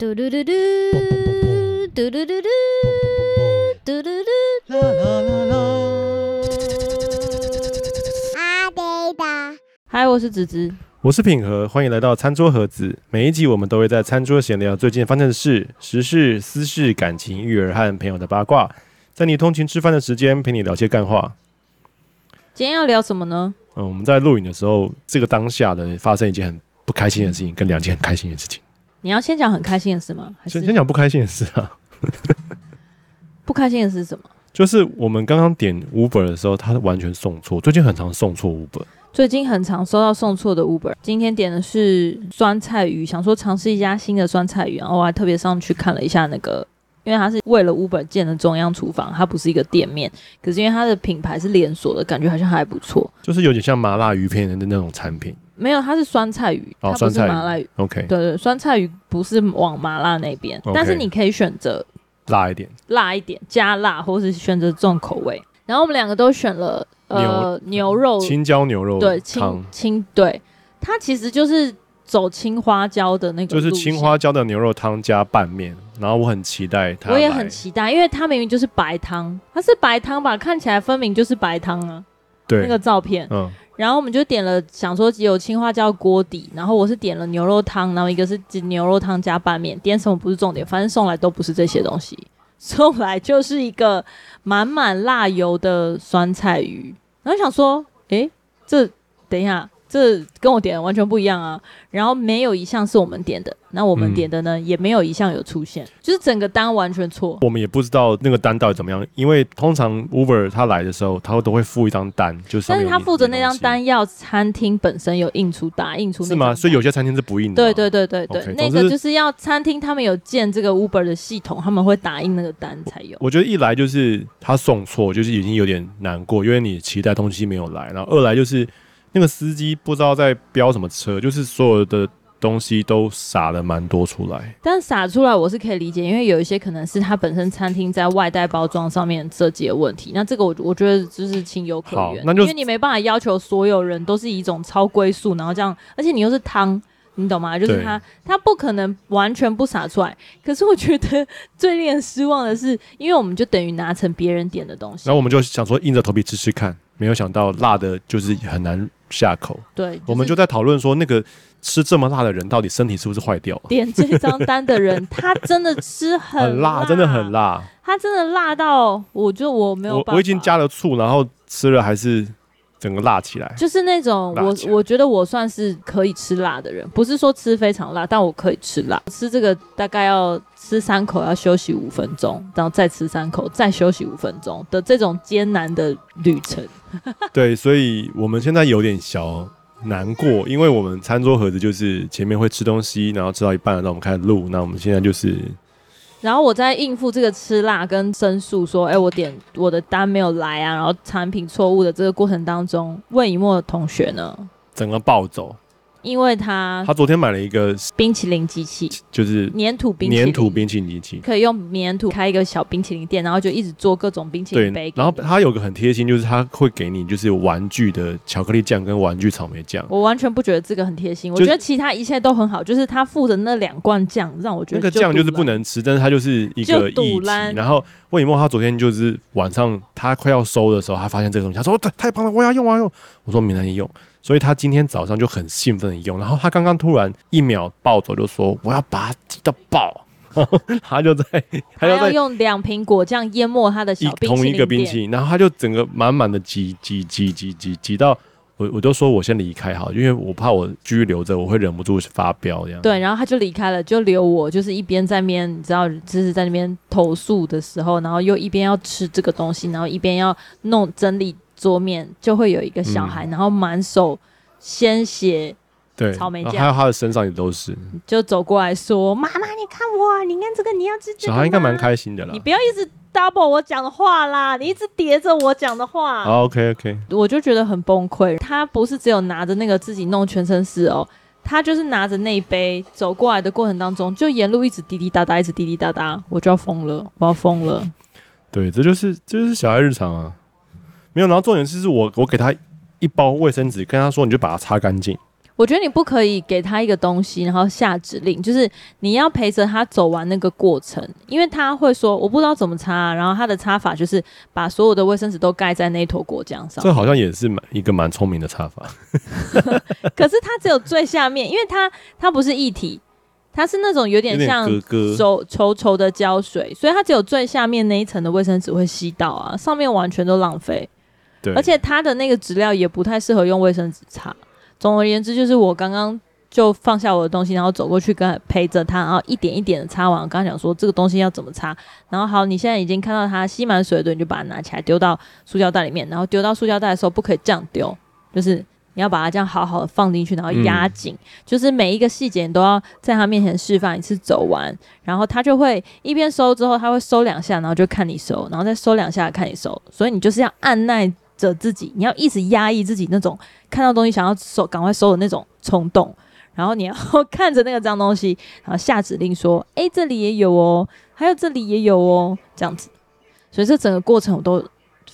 嘟嘟嘟嘟，嘟嘟嘟嘟，嘟嘟嘟，啦啦啦啦。阿呆的，嗨，我是子子，我是品和，欢迎来到餐桌盒子。每一集我们都会在餐桌闲聊最近发生的事、时事、私事、感情、育儿和朋友的八卦，在你通勤吃饭的时间陪你聊些干话。今天要聊什么呢？嗯，我们在录影的时候，这个当下的发生一件很不开心的事情，跟两件很开心的事情。你要先讲很开心的事吗？还是先先讲不开心的事啊？不开心的是什么？就是我们刚刚点 Uber 的时候，他完全送错。最近很常送错 Uber，最近很常收到送错的 Uber。今天点的是酸菜鱼，想说尝试一家新的酸菜鱼，然后我还特别上去看了一下那个，因为它是为了 Uber 建的中央厨房，它不是一个店面，可是因为它的品牌是连锁的，感觉好像还不错。就是有点像麻辣鱼片的那种产品。没有，它是酸菜鱼，哦、它不是麻辣鱼。OK，对对，酸菜鱼不是往麻辣那边，okay, 但是你可以选择辣一点，辣一点加辣，或是选择这种口味。然后我们两个都选了呃牛，牛肉青椒牛肉对青青对，它其实就是走青花椒的那个，就是青花椒的牛肉汤加拌面。然后我很期待它，我也很期待，因为它明明就是白汤，它是白汤吧？看起来分明就是白汤啊，对那个照片，嗯。然后我们就点了，想说只有青花椒锅底，然后我是点了牛肉汤，然后一个是牛肉汤加拌面，点什么不是重点，反正送来都不是这些东西，送来就是一个满满辣油的酸菜鱼，然后想说，诶，这等一下。这跟我点的完全不一样啊！然后没有一项是我们点的，那我们点的呢，嗯、也没有一项有出现，就是整个单完全错。我们也不知道那个单到底怎么样，因为通常 Uber 他来的时候，他都会附一张单，就是。但是他附的那张单要餐厅本身有印出打印出。是吗？所以有些餐厅是不印的。对对对对对，okay, 那个就是要餐厅他们有建这个 Uber 的系统，他们会打印那个单才有。我觉得一来就是他送错，就是已经有点难过，因为你期待东西没有来，然后二来就是。那个司机不知道在飙什么车，就是所有的东西都撒了蛮多出来。但撒出来我是可以理解，因为有一些可能是他本身餐厅在外带包装上面设计的问题。那这个我我觉得就是情有可原，因为你没办法要求所有人都是以一种超龟速，然后这样，而且你又是汤，你懂吗？就是他他不可能完全不撒出来。可是我觉得最令人失望的是，因为我们就等于拿成别人点的东西，然后我们就想说硬着头皮吃吃看，没有想到辣的就是很难。下口，对，就是、我们就在讨论说，那个吃这么辣的人，到底身体是不是坏掉了？点这张单的人，他真的吃很辣，真的很辣，他真的辣到，我就我没有我我已经加了醋，然后吃了还是整个辣起来，就是那种我我觉得我算是可以吃辣的人，不是说吃非常辣，但我可以吃辣，吃这个大概要吃三口要休息五分钟，然后再吃三口再休息五分钟的这种艰难的旅程。对，所以我们现在有点小难过，因为我们餐桌盒子就是前面会吃东西，然后吃到一半，让我们开始录，那我们现在就是，然后我在应付这个吃辣跟申诉说，哎，我点我的单没有来啊，然后产品错误的这个过程当中，魏以沫的同学呢，整个暴走。因为他他昨天买了一个冰淇淋机器，就是粘土冰淇淋，粘土冰淇淋机器，可以用粘土开一个小冰淇淋店，然后就一直做各种冰淇淋杯。然后他有个很贴心，就是他会给你就是玩具的巧克力酱跟玩具草莓酱。我完全不觉得这个很贴心，我觉得其他一切都很好，就是他附的那两罐酱让我觉得那个酱就是不能吃，但是它就是一个议题。然后魏以沫他昨天就是晚上他快要收的时候，他发现这个东西，他说太太棒了，我要用，我要用。我说明天用。所以他今天早上就很兴奋的用，然后他刚刚突然一秒暴走，就说我要把它挤到爆，他就在他要在用两瓶果酱淹没他的小冰淇淋同一个冰淇淋，然后他就整个满满的挤挤挤挤挤挤到我我就说我先离开哈，因为我怕我继续留着我会忍不住发飙这样。对，然后他就离开了，就留我就是一边在那边你知道就是在那边投诉的时候，然后又一边要吃这个东西，然后一边要弄整理。桌面就会有一个小孩，嗯、然后满手鲜血，对，草莓酱，还有他的身上也都是，就走过来说：“妈妈，你看我，你看这个，你要吃这个。”小孩应该蛮开心的啦。你不要一直 double 我讲的话啦，你一直叠着我讲的话。Oh, OK OK，我就觉得很崩溃。他不是只有拿着那个自己弄全身湿哦，他就是拿着那一杯走过来的过程当中，就沿路一直滴滴答答，一直滴滴答答，我就要疯了，我要疯了。对，这就是这就是小孩日常啊。没有，然后重点是，是我我给他一包卫生纸，跟他说，你就把它擦干净。我觉得你不可以给他一个东西，然后下指令，就是你要陪着他走完那个过程，因为他会说我不知道怎么擦，然后他的擦法就是把所有的卫生纸都盖在那坨果酱上。这好像也是蛮一个蛮聪明的擦法。可是它只有最下面，因为它它不是一体，它是那种有点像稠稠稠的胶水，所以它只有最下面那一层的卫生纸会吸到啊，上面完全都浪费。对，而且它的那个质料也不太适合用卫生纸擦。总而言之，就是我刚刚就放下我的东西，然后走过去跟陪着他，然后一点一点的擦完。我刚刚讲说这个东西要怎么擦，然后好，你现在已经看到它吸满水的，你就把它拿起来丢到塑胶袋里面，然后丢到塑胶袋的时候不可以这样丢，就是你要把它这样好好的放进去，然后压紧，嗯、就是每一个细节你都要在他面前示范一次走完，然后他就会一边收之后他会收两下，然后就看你收，然后再收两下看你收，所以你就是要按捺着自己，你要一直压抑自己那种看到东西想要收、赶快收的那种冲动，然后你要 看着那个脏东西，然后下指令说：“哎、这里也有哦，还有这里也有哦。”这样子，所以这整个过程我都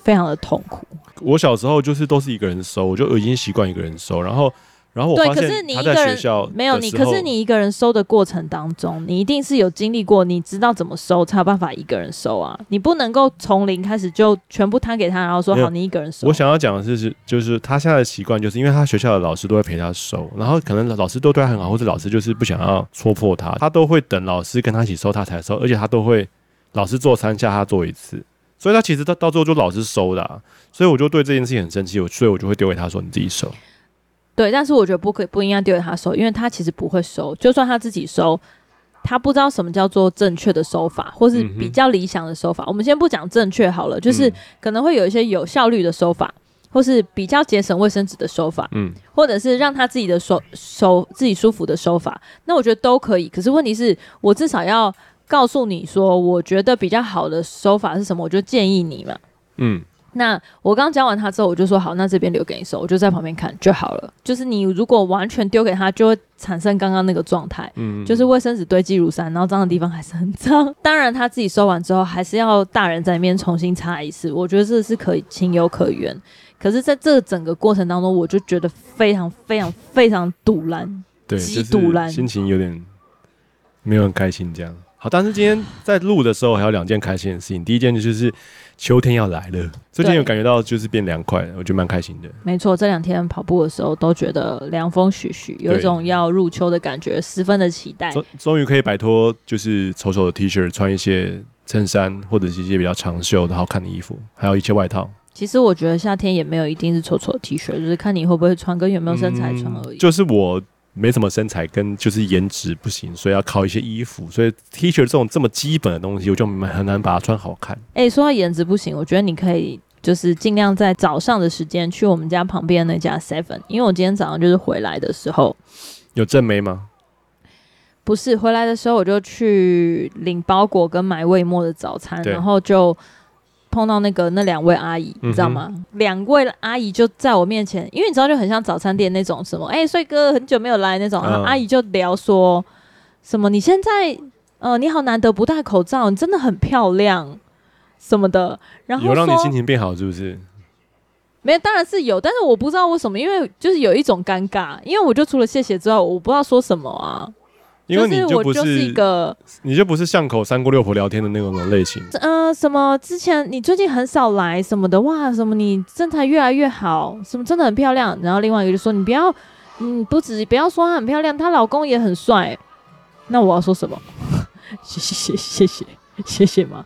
非常的痛苦。我小时候就是都是一个人收，我就已经习惯一个人收，然后。然后我发现他在学校没有你，可是你一个人收的过程当中，你一定是有经历过，你知道怎么收才有办法一个人收啊！你不能够从零开始就全部摊给他，然后说好你一个人收。我想要讲的是，是就是他现在的习惯，就是因为他学校的老师都会陪他收，然后可能老师都对他很好，或者老师就是不想要戳破他，他都会等老师跟他一起收他才收，而且他都会老师做三下他做一次，所以他其实他到最后就老是收的啊，所以我就对这件事情很生气，我所以我就会丢给他说你自己收。对，但是我觉得不可以，不应该丢给他收，因为他其实不会收。就算他自己收，他不知道什么叫做正确的收法，或是比较理想的收法。嗯、我们先不讲正确好了，就是可能会有一些有效率的收法，或是比较节省卫生纸的收法，嗯，或者是让他自己的收收自己舒服的收法。那我觉得都可以。可是问题是我至少要告诉你说，我觉得比较好的收法是什么，我就建议你嘛，嗯。那我刚讲完他之后，我就说好，那这边留给你收，我就在旁边看就好了。就是你如果完全丢给他，就会产生刚刚那个状态，嗯，就是卫生纸堆积如山，然后脏的地方还是很脏。当然他自己收完之后，还是要大人在那边重新擦一次，我觉得这是可以情有可原。可是在这整个过程当中，我就觉得非常非常非常堵然，对，极赌烂，心情有点没有很开心这样。好，但是今天在录的时候还有两件开心的事情，第一件就是。秋天要来了，最近有感觉到就是变凉快，我觉得蛮开心的。没错，这两天跑步的时候都觉得凉风徐徐，有一种要入秋的感觉，十分的期待。终终于可以摆脱就是丑丑的 T 恤，穿一些衬衫或者是一些比较长袖的好看的衣服，还有一些外套。其实我觉得夏天也没有一定是丑丑的 T 恤，就是看你会不会穿，跟有没有身材穿而已。嗯，就是我。没什么身材跟就是颜值不行，所以要靠一些衣服。所以 T 恤这种这么基本的东西，我就很难把它穿好看。哎、欸，说到颜值不行，我觉得你可以就是尽量在早上的时间去我们家旁边那家 Seven，因为我今天早上就是回来的时候有正妹吗？不是，回来的时候我就去领包裹跟买味末的早餐，然后就。碰到那个那两位阿姨，你知道吗？两、嗯、位阿姨就在我面前，因为你知道就很像早餐店那种什么，哎、欸，帅哥很久没有来那种，阿姨就聊说什么，你现在呃你好难得不戴口罩，你真的很漂亮什么的，然后有让你心情变好是不是？没有，当然是有，但是我不知道为什么，因为就是有一种尴尬，因为我就除了谢谢之外，我不知道说什么啊。因为你就不是，就是一个，你就不是巷口三姑六婆聊天的那种类型。呃，什么之前你最近很少来什么的，哇，什么你身材越来越好，什么真的很漂亮。然后另外一个就说，你不要，嗯，不止不要说她很漂亮，她老公也很帅。那我要说什么？谢谢谢谢谢谢谢吗？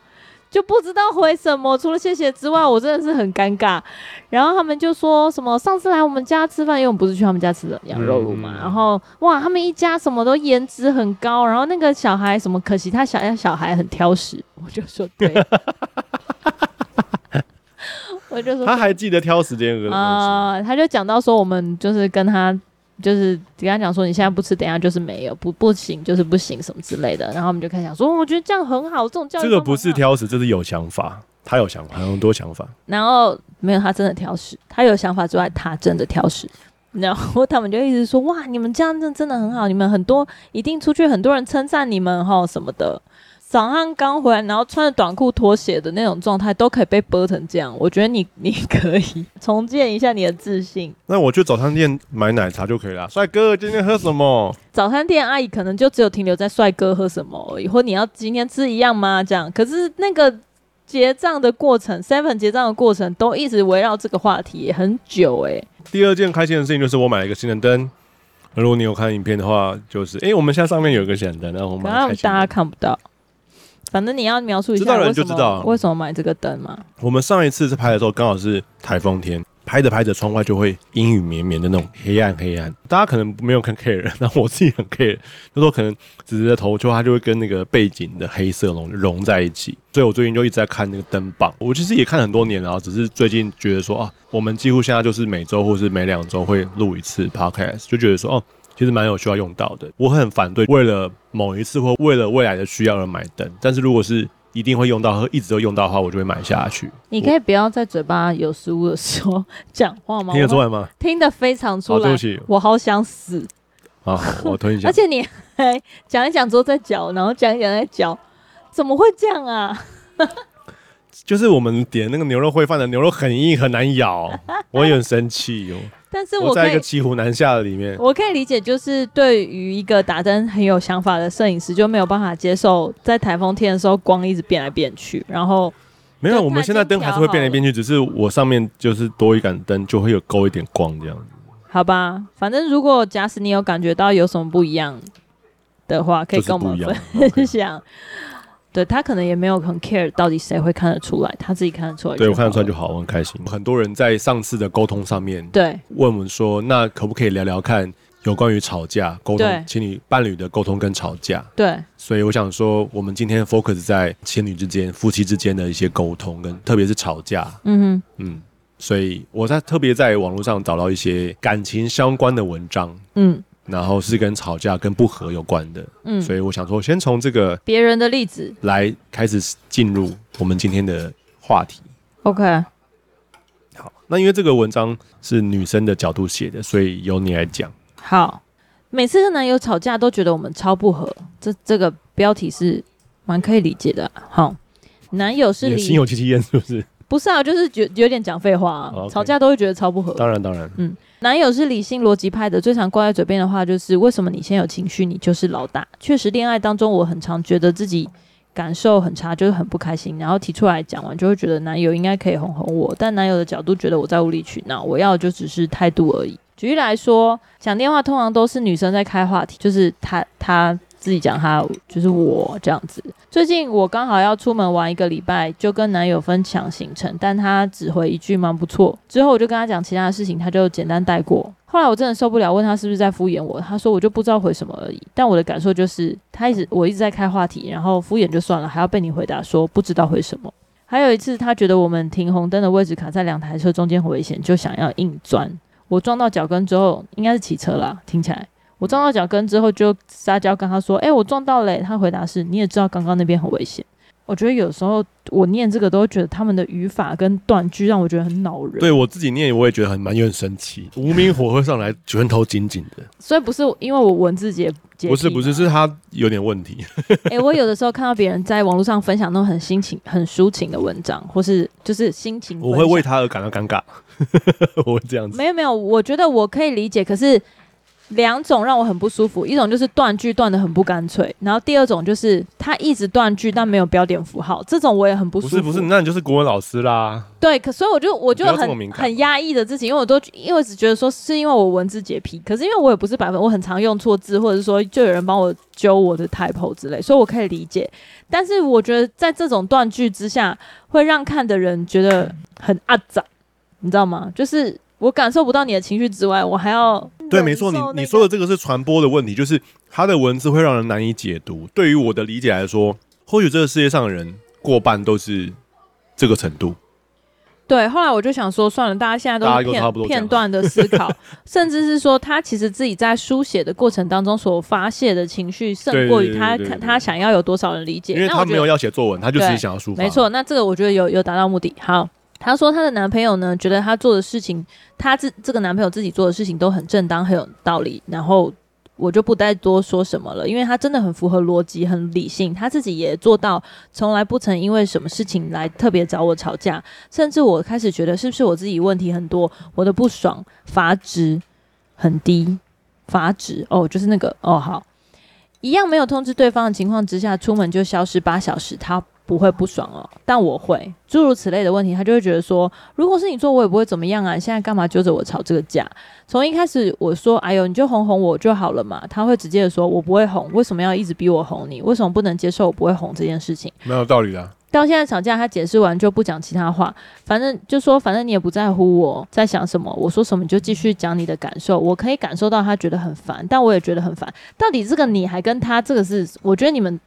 就不知道回什么，除了谢谢之外，我真的是很尴尬。然后他们就说什么上次来我们家吃饭，因为我们不是去他们家吃的羊肉炉嘛。嗯、然后哇，他们一家什么都颜值很高。然后那个小孩什么，可惜他小小孩很挑食。我就说对，我就说他还记得挑食这个啊、呃，他就讲到说我们就是跟他。就是跟他讲说，你现在不吃，等下就是没有，不不行，就是不行什么之类的。然后我们就开始想说，我觉得这样很好，这种教育。这个不是挑食，这是有想法，他有想法，很多想法。然后没有，他真的挑食。他有想法之外，他真的挑食。然后他们就一直说，哇，你们这样真真的很好，你们很多一定出去很多人称赞你们哈什么的。早上刚回来，然后穿着短裤拖鞋的那种状态，都可以被剥成这样。我觉得你你可以重建一下你的自信。那我去早餐店买奶茶就可以了。帅哥，今天喝什么？早餐店阿姨可能就只有停留在帅哥喝什么而已，或你要今天吃一样吗？这样。可是那个结账的过程，seven 结账的过程都一直围绕这个话题很久哎、欸。第二件开心的事情就是我买了一个新的灯。如果你有看影片的话，就是哎、欸，我们现在上面有一个显灯，然后我们大家看不到。反正你要描述一下，知道人就知道为什么买这个灯嘛？我们上一次是拍的时候，刚好是台风天，拍着拍着窗外就会阴雨绵绵的那种黑暗黑暗。大家可能没有看 care，那我自己很 care，就说可能直直的头，就它就会跟那个背景的黑色融融在一起。所以我最近就一直在看那个灯棒。我其实也看很多年了，只是最近觉得说啊，我们几乎现在就是每周或是每两周会录一次 podcast，就觉得说哦。其实蛮有需要用到的，我很反对为了某一次或为了未来的需要而买灯。但是如果是一定会用到和一直都用到的话，我就会买下去。你可以不要在嘴巴有食物的时候 讲话吗？听得出来吗？听得非常出来。对不起，我好想死。好，我吞一下。而且你还讲一讲之后再嚼，然后讲一讲再嚼，怎么会这样啊？就是我们点那个牛肉烩饭的牛肉很硬很难咬，我也很生气哟。但是我在一个骑虎难下的里面，我可以理解，就是对于一个打灯很有想法的摄影师，就没有办法接受在台风天的时候光一直变来变去。然后没有，我们现在灯还是会变来变去，只是我上面就是多一盏灯，就会有勾一点光这样子。好吧，反正如果假使你有感觉到有什么不一样的话，可以跟我们分享。对，他可能也没有很 care 到底谁会看得出来，他自己看得出来。对，我看得出来就好，我很开心。很多人在上次的沟通上面，对，问我们说，那可不可以聊聊看有关于吵架沟通，情侣伴侣的沟通跟吵架？对。所以我想说，我们今天 focus 在情侣之间、夫妻之间的一些沟通，跟特别是吵架。嗯哼，嗯，所以我在特别在网络上找到一些感情相关的文章。嗯。然后是跟吵架、跟不和有关的，嗯，所以我想说，先从这个别人的例子来开始进入我们今天的话题。OK，好，那因为这个文章是女生的角度写的，所以由你来讲。好，每次跟男友吵架都觉得我们超不合，这这个标题是蛮可以理解的。好，男友是你心有戚戚焉，是不是？不是啊，就是觉有点讲废话啊。Oh, okay. 吵架都会觉得超不合。当然，当然，嗯。男友是理性逻辑派的，最常挂在嘴边的话就是：为什么你先有情绪，你就是老大？确实，恋爱当中我很常觉得自己感受很差，就是很不开心，然后提出来讲完，就会觉得男友应该可以哄哄我，但男友的角度觉得我在无理取闹，我要的就只是态度而已。举例来说，讲电话通常都是女生在开话题，就是他他。自己讲他就是我这样子。最近我刚好要出门玩一个礼拜，就跟男友分享行程，但他只回一句蛮不错。之后我就跟他讲其他的事情，他就简单带过。后来我真的受不了，问他是不是在敷衍我。他说我就不知道回什么而已。但我的感受就是他一直我一直在开话题，然后敷衍就算了，还要被你回答说不知道回什么。还有一次，他觉得我们停红灯的位置卡在两台车中间很危险，就想要硬钻。我撞到脚跟之后，应该是骑车啦，听起来。我撞到脚跟之后，就撒娇跟他说：“哎、欸，我撞到了。”他回答是：“你也知道刚刚那边很危险。”我觉得有时候我念这个都会觉得他们的语法跟断句让我觉得很恼人。对我自己念，我也觉得很蛮有点生气，无名火会上来，拳头紧紧的。所以不是因为我文字结结，不是不是，是他有点问题。哎、欸，我有的时候看到别人在网络上分享那种很心情、很抒情的文章，或是就是心情，我会为他而感到尴尬。我会这样子。没有没有，我觉得我可以理解，可是。两种让我很不舒服，一种就是断句断的很不干脆，然后第二种就是他一直断句但没有标点符号，这种我也很不舒服。不是不是，那你就是国文老师啦。对，可所以我就我就很很压抑的自己，因为我都因为只觉得说是因为我文字洁癖，可是因为我也不是百分，我很常用错字，或者是说就有人帮我纠我的 typo 之类，所以我可以理解。但是我觉得在这种断句之下，会让看的人觉得很阿杂，你知道吗？就是。我感受不到你的情绪之外，我还要对，没错，你你说的这个是传播的问题，就是他的文字会让人难以解读。对于我的理解来说，或许这个世界上的人过半都是这个程度。对，后来我就想说，算了，大家现在都是片片段的思考，甚至是说他其实自己在书写的过程当中所发泄的情绪，胜过于他他想要有多少人理解，因为他没有要写作文，他就只是想要抒发。没错，那这个我觉得有有达到目的。好。她说她的男朋友呢，觉得她做的事情，她自这个男朋友自己做的事情都很正当，很有道理。然后我就不再多说什么了，因为他真的很符合逻辑，很理性，他自己也做到从来不曾因为什么事情来特别找我吵架，甚至我开始觉得是不是我自己问题很多，我的不爽阀值很低，阀值哦，就是那个哦好，一样没有通知对方的情况之下，出门就消失八小时，他。不会不爽哦，但我会诸如此类的问题，他就会觉得说，如果是你做，我也不会怎么样啊。现在干嘛揪着我吵这个架？从一开始我说，哎呦，你就哄哄我就好了嘛。他会直接的说，我不会哄，为什么要一直逼我哄你？为什么不能接受我不会哄这件事情？没有道理啊。到现在吵架，他解释完就不讲其他话，反正就说，反正你也不在乎我在想什么，我说什么你就继续讲你的感受。我可以感受到他觉得很烦，但我也觉得很烦。到底这个你还跟他这个是？我觉得你们。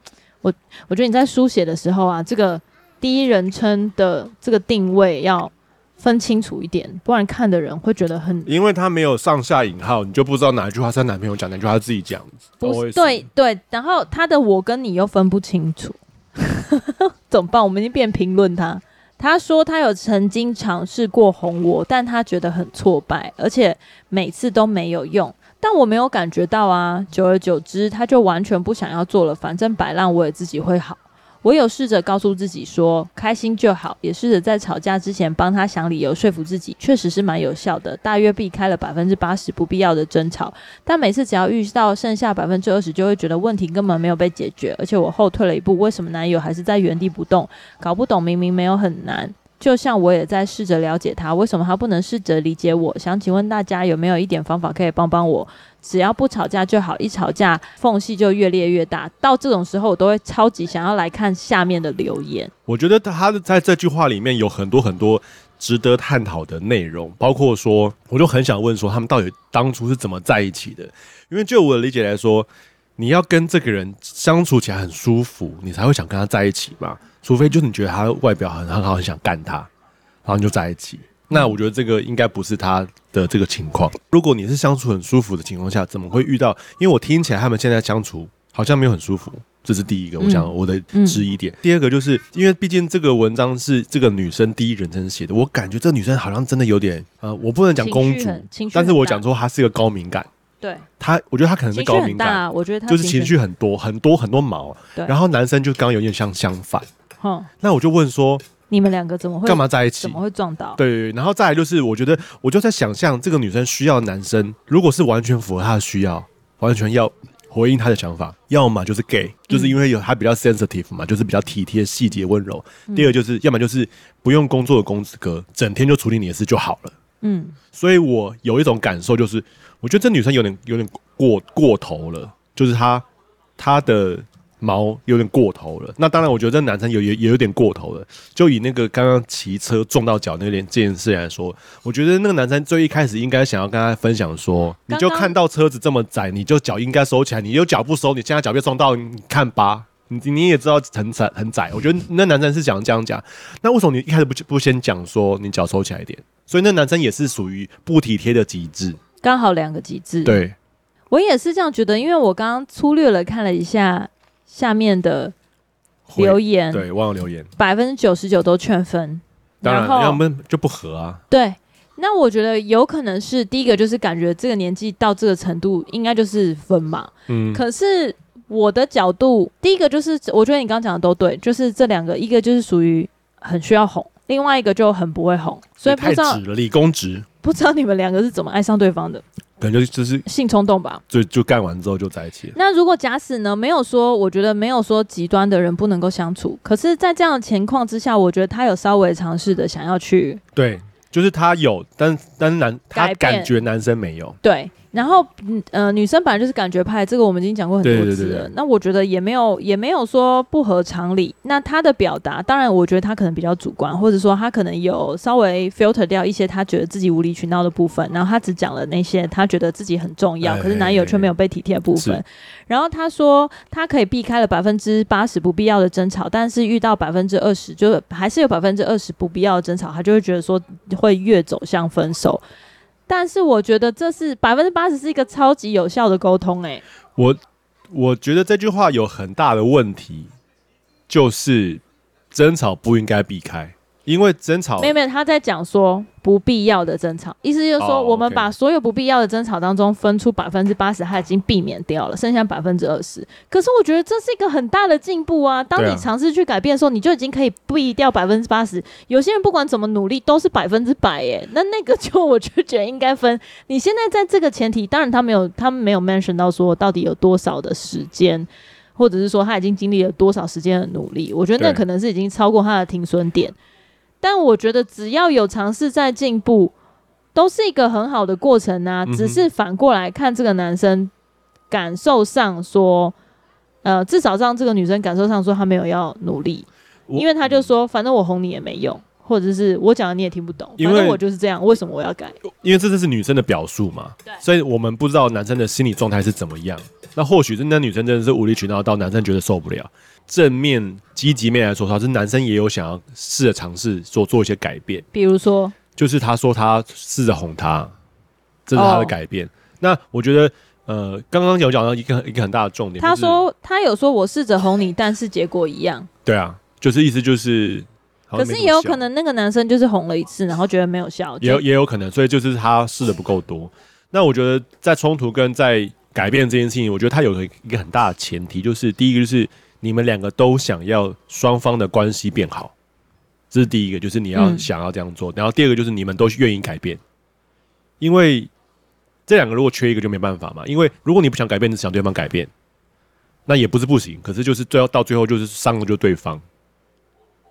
我我觉得你在书写的时候啊，这个第一人称的这个定位要分清楚一点，不然看的人会觉得很……因为他没有上下引号，你就不知道哪一句话是他男朋友讲，哪句话是自己讲。不是，对对，然后他的我跟你又分不清楚，怎么办？我们已经变评论他。他说他有曾经尝试过哄我，但他觉得很挫败，而且每次都没有用。但我没有感觉到啊，久而久之，他就完全不想要做了。反正摆烂，我也自己会好。我有试着告诉自己说，开心就好，也试着在吵架之前帮他想理由，说服自己，确实是蛮有效的，大约避开了百分之八十不必要的争吵。但每次只要遇到剩下百分之二十，就会觉得问题根本没有被解决，而且我后退了一步，为什么男友还是在原地不动？搞不懂，明明没有很难。就像我也在试着了解他，为什么他不能试着理解我？想请问大家有没有一点方法可以帮帮我？只要不吵架就好，一吵架缝隙就越裂越大。到这种时候，我都会超级想要来看下面的留言。我觉得他在这句话里面有很多很多值得探讨的内容，包括说，我就很想问说，他们到底当初是怎么在一起的？因为就我的理解来说，你要跟这个人相处起来很舒服，你才会想跟他在一起嘛。除非就是你觉得他外表很很好，很想干他，然后你就在一起。那我觉得这个应该不是他的这个情况。如果你是相处很舒服的情况下，怎么会遇到？因为我听起来他们现在相处好像没有很舒服，这是第一个。我想我的质疑点。嗯嗯、第二个就是因为毕竟这个文章是这个女生第一人称写的，我感觉这个女生好像真的有点呃，我不能讲公主，但是我讲说她是一个高敏感。对，她我觉得她可能是高敏感，我觉得她就是情绪很多很多很多毛。然后男生就刚刚有点像相反。嗯，那我就问说，你们两个怎么会干嘛在一起？怎么会撞到？对，然后再来就是，我觉得我就在想象这个女生需要男生，如果是完全符合她的需要，完全要回应她的想法，要么就是 gay，就是因为有她比较 sensitive 嘛，就是比较体贴、细节、温柔。嗯、第二就是，要么就是不用工作的公子哥，整天就处理你的事就好了。嗯，所以我有一种感受，就是我觉得这女生有点有点过过头了，就是她她的。毛有点过头了，那当然，我觉得这男生有也也有点过头了。就以那个刚刚骑车撞到脚那件这件事来说，我觉得那个男生最一开始应该想要跟他分享说，你就看到车子这么窄，你就脚应该收起来，你有脚不收，你现在脚被撞到，你看吧，你你也知道很窄很窄。我觉得那男生是想这样讲，那为什么你一开始不不先讲说你脚收起来一点？所以那男生也是属于不体贴的极致，刚好两个极致。对，我也是这样觉得，因为我刚刚粗略了看了一下。下面的留言，对，网友留言，百分之九十九都劝分，当然，要么就不合啊。对，那我觉得有可能是第一个，就是感觉这个年纪到这个程度，应该就是分嘛。嗯，可是我的角度，第一个就是，我觉得你刚刚讲的都对，就是这两个，一个就是属于很需要哄，另外一个就很不会哄，所以不知道太直了，理工直，不知道你们两个是怎么爱上对方的。感觉就就是性冲动吧，就就干完之后就在一起了。那如果假使呢？没有说，我觉得没有说极端的人不能够相处。可是，在这样的情况之下，我觉得他有稍微尝试的想要去，对，就是他有，但但男他感觉男生没有，对。然后，嗯呃，女生本来就是感觉派，这个我们已经讲过很多次了。对对对对，那我觉得也没有，也没有说不合常理。那她的表达，当然，我觉得她可能比较主观，或者说她可能有稍微 filter 掉一些她觉得自己无理取闹的部分，然后她只讲了那些她觉得自己很重要，可是男友却没有被体贴的部分。然后她说，她可以避开了百分之八十不必要的争吵，但是遇到百分之二十，就还是有百分之二十不必要的争吵，她就会觉得说会越走向分手。但是我觉得这是百分之八十是一个超级有效的沟通诶、我我觉得这句话有很大的问题，就是争吵不应该避开，因为争吵，没有没有，他在讲说不必要的争吵，意思就是说，我们把所有不必要的争吵当中分出百分之八十，他已经避免掉了，剩下百分之二十。可是我觉得这是一个很大的进步啊！当你尝试去改变的时候，你就已经可以避掉百分之八十。有些人不管怎么努力都是百分之百耶，那那个就我就觉得应该分。你现在在这个前提，当然他没有，他们没有 mention 到说到底有多少的时间，或者是说他已经经历了多少时间的努力。我觉得那可能是已经超过他的停损点。但我觉得只要有尝试在进步，都是一个很好的过程啊。只是反过来看这个男生感受上说，呃，至少让这个女生感受上说他没有要努力，因为他就说反正我哄你也没用，或者是我讲的你也听不懂，因为我就是这样，为什么我要改？因为这就是女生的表述嘛，所以我们不知道男生的心理状态是怎么样。那或许是那女生真的是无理取闹到男生觉得受不了。正面积极面来说，他是男生也有想要试着尝试做做一些改变，比如说，就是他说他试着哄她，这是他的改变。哦、那我觉得，呃，刚刚有讲到一个一个很大的重点，他说他有说我试着哄你，但是结果一样。对啊，就是意思就是，可是也有可能那个男生就是哄了一次，然后觉得没有效，也有也有可能，所以就是他试的不够多。那我觉得在冲突跟在改变这件事情，我觉得他有一个很大的前提，就是第一个就是。你们两个都想要双方的关系变好，这是第一个，就是你要想要这样做。嗯、然后第二个就是你们都愿意改变，因为这两个如果缺一个就没办法嘛。因为如果你不想改变，只想对方改变，那也不是不行。可是就是最后到最后就是伤的就是对方，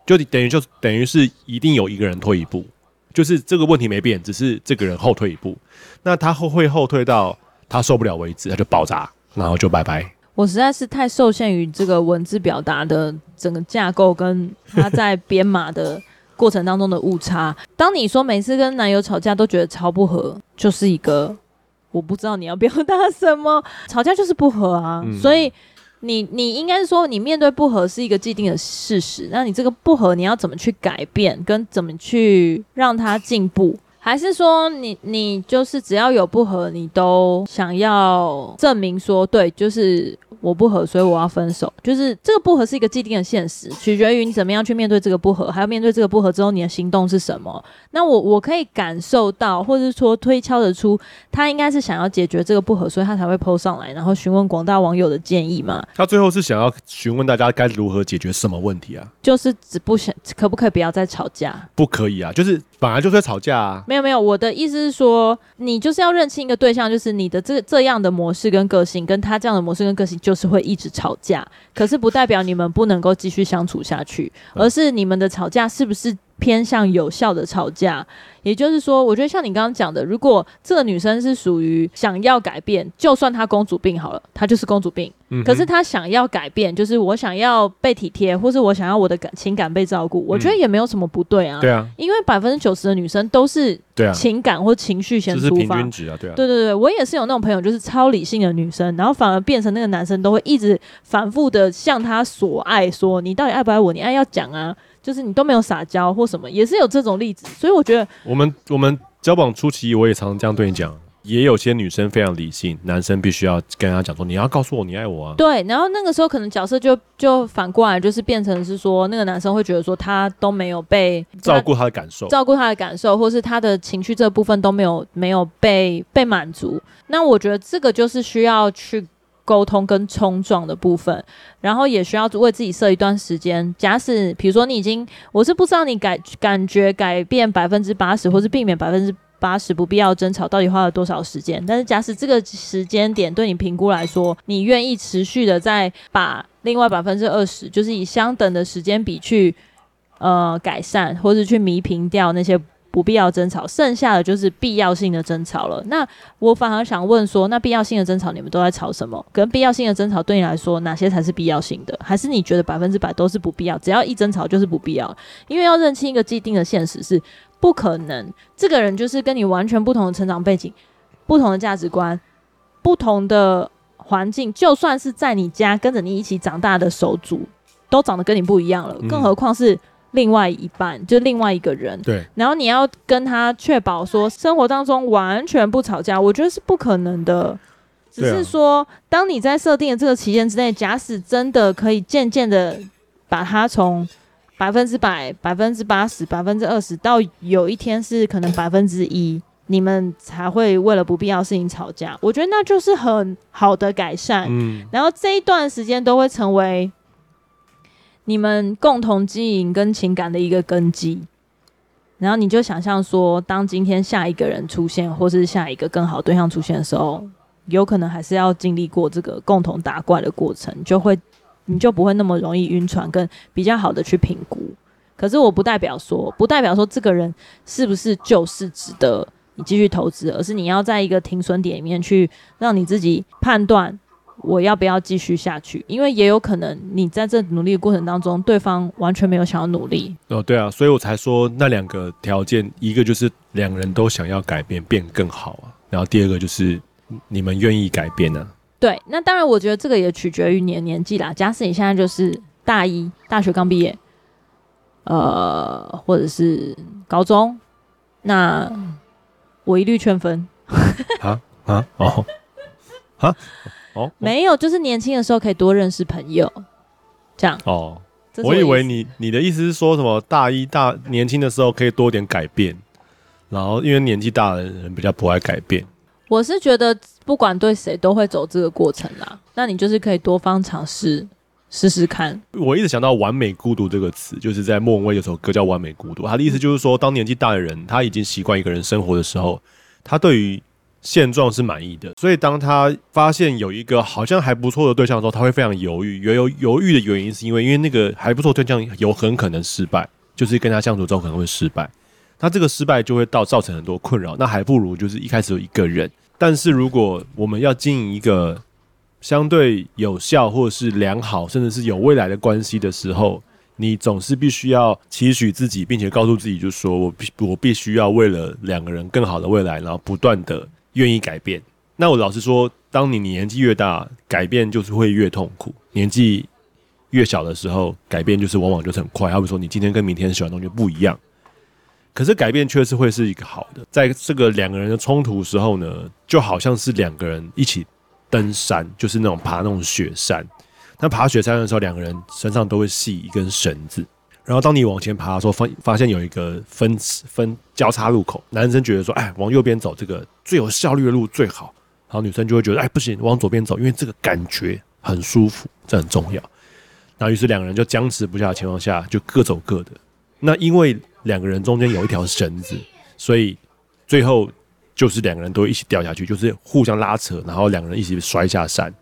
就等于就等于是一定有一个人退一步，就是这个问题没变，只是这个人后退一步，那他后会后退到他受不了为止，他就爆炸，然后就拜拜。我实在是太受限于这个文字表达的整个架构，跟他在编码的过程当中的误差。当你说每次跟男友吵架都觉得超不合，就是一个我不知道你要表达什么，吵架就是不合啊。嗯、所以你你应该是说，你面对不合是一个既定的事实，那你这个不合你要怎么去改变，跟怎么去让他进步？还是说你你就是只要有不合，你都想要证明说对，就是。我不合，所以我要分手。就是这个不合是一个既定的现实，取决于你怎么样去面对这个不合，还要面对这个不合之后你的行动是什么。那我我可以感受到，或者是说推敲得出，他应该是想要解决这个不合，所以他才会 PO 上来，然后询问广大网友的建议嘛。他最后是想要询问大家该如何解决什么问题啊？就是只不想可不可以不要再吵架？不可以啊，就是本来就是在吵架啊。没有没有，我的意思是说，你就是要认清一个对象，就是你的这这样的模式跟个性，跟他这样的模式跟个性就。就是会一直吵架，可是不代表你们不能够继续相处下去，而是你们的吵架是不是偏向有效的吵架？也就是说，我觉得像你刚刚讲的，如果这个女生是属于想要改变，就算她公主病好了，她就是公主病。嗯、可是她想要改变，就是我想要被体贴，或是我想要我的感情感被照顾，嗯、我觉得也没有什么不对啊。对啊，因为百分之九十的女生都是情感或情绪先出发。这是平均值啊，对啊。对对对，我也是有那种朋友，就是超理性的女生，然后反而变成那个男生都会一直反复的向她索爱，说你到底爱不爱我？你爱要讲啊。就是你都没有撒娇或什么，也是有这种例子，所以我觉得我们我们交往初期，我也常常这样对你讲，也有些女生非常理性，男生必须要跟她讲说，你要告诉我你爱我啊。对，然后那个时候可能角色就就反过来，就是变成是说，那个男生会觉得说他都没有被照顾他的感受，照顾他的感受，或是他的情绪这部分都没有没有被被满足。那我觉得这个就是需要去。沟通跟冲撞的部分，然后也需要为自己设一段时间。假使比如说你已经，我是不知道你改感觉改变百分之八十，或是避免百分之八十不必要争吵，到底花了多少时间？但是假使这个时间点对你评估来说，你愿意持续的再把另外百分之二十，就是以相等的时间比去呃改善，或是去弥平掉那些。不必要争吵，剩下的就是必要性的争吵了。那我反而想问说，那必要性的争吵你们都在吵什么？跟必要性的争吵对你来说，哪些才是必要性的？还是你觉得百分之百都是不必要？只要一争吵就是不必要？因为要认清一个既定的现实是不可能，这个人就是跟你完全不同的成长背景、不同的价值观、不同的环境，就算是在你家跟着你一起长大的手足，都长得跟你不一样了，更何况是。另外一半就另外一个人，对，然后你要跟他确保说生活当中完全不吵架，我觉得是不可能的。只是说，当你在设定的这个期间之内，假使真的可以渐渐的把它从百分之百、百分之八十、百分之二十，到有一天是可能百分之一，你们才会为了不必要事情吵架。我觉得那就是很好的改善。嗯，然后这一段时间都会成为你们共同经营跟情感的一个根基。然后你就想象说，当今天下一个人出现，或是下一个更好对象出现的时候，有可能还是要经历过这个共同打怪的过程，就会。你就不会那么容易晕船，跟比较好的去评估。可是我不代表说，不代表说这个人是不是就是值得你继续投资，而是你要在一个停损点里面去让你自己判断我要不要继续下去。因为也有可能你在这努力的过程当中，对方完全没有想要努力。哦，对啊，所以我才说那两个条件，一个就是两个人都想要改变，变更好啊。然后第二个就是你们愿意改变呢、啊。对，那当然，我觉得这个也取决于你的年纪啦。假使你现在就是大一，大学刚毕业，呃，或者是高中，那我一律劝分。啊啊哦啊哦，没有，就是年轻的时候可以多认识朋友，这样哦。我，我以为你你的意思是说什么大一大年轻的时候可以多点改变，然后因为年纪大的人比较不爱改变。我是觉得不管对谁都会走这个过程啦，那你就是可以多方尝试试试看。我一直想到“完美孤独”这个词，就是在莫文蔚有首歌叫《完美孤独》，他的意思就是说，当年纪大的人他已经习惯一个人生活的时候，他对于现状是满意的，所以当他发现有一个好像还不错的对象的时候，他会非常犹豫。有犹豫的原因是因为，因为那个还不错对象有很可能失败，就是跟他相处之后可能会失败，那这个失败就会到造成很多困扰。那还不如就是一开始有一个人。但是，如果我们要经营一个相对有效或者是良好，甚至是有未来的关系的时候，你总是必须要期许自己，并且告诉自己，就是说我必我必须要为了两个人更好的未来，然后不断的愿意改变。那我老实说，当你年纪越大，改变就是会越痛苦；年纪越小的时候，改变就是往往就是很快。好比说，你今天跟明天喜欢的东西不一样。可是改变确实会是一个好的，在这个两个人的冲突时候呢，就好像是两个人一起登山，就是那种爬那种雪山。那爬雪山的时候，两个人身上都会系一根绳子。然后当你往前爬的时候，发发现有一个分分交叉路口，男生觉得说，哎，往右边走，这个最有效率的路最好。然后女生就会觉得，哎，不行，往左边走，因为这个感觉很舒服，这很重要。然后于是两个人就僵持不下的情况下，就各走各的。那因为两个人中间有一条绳子，所以最后就是两个人都一起掉下去，就是互相拉扯，然后两个人一起摔下山，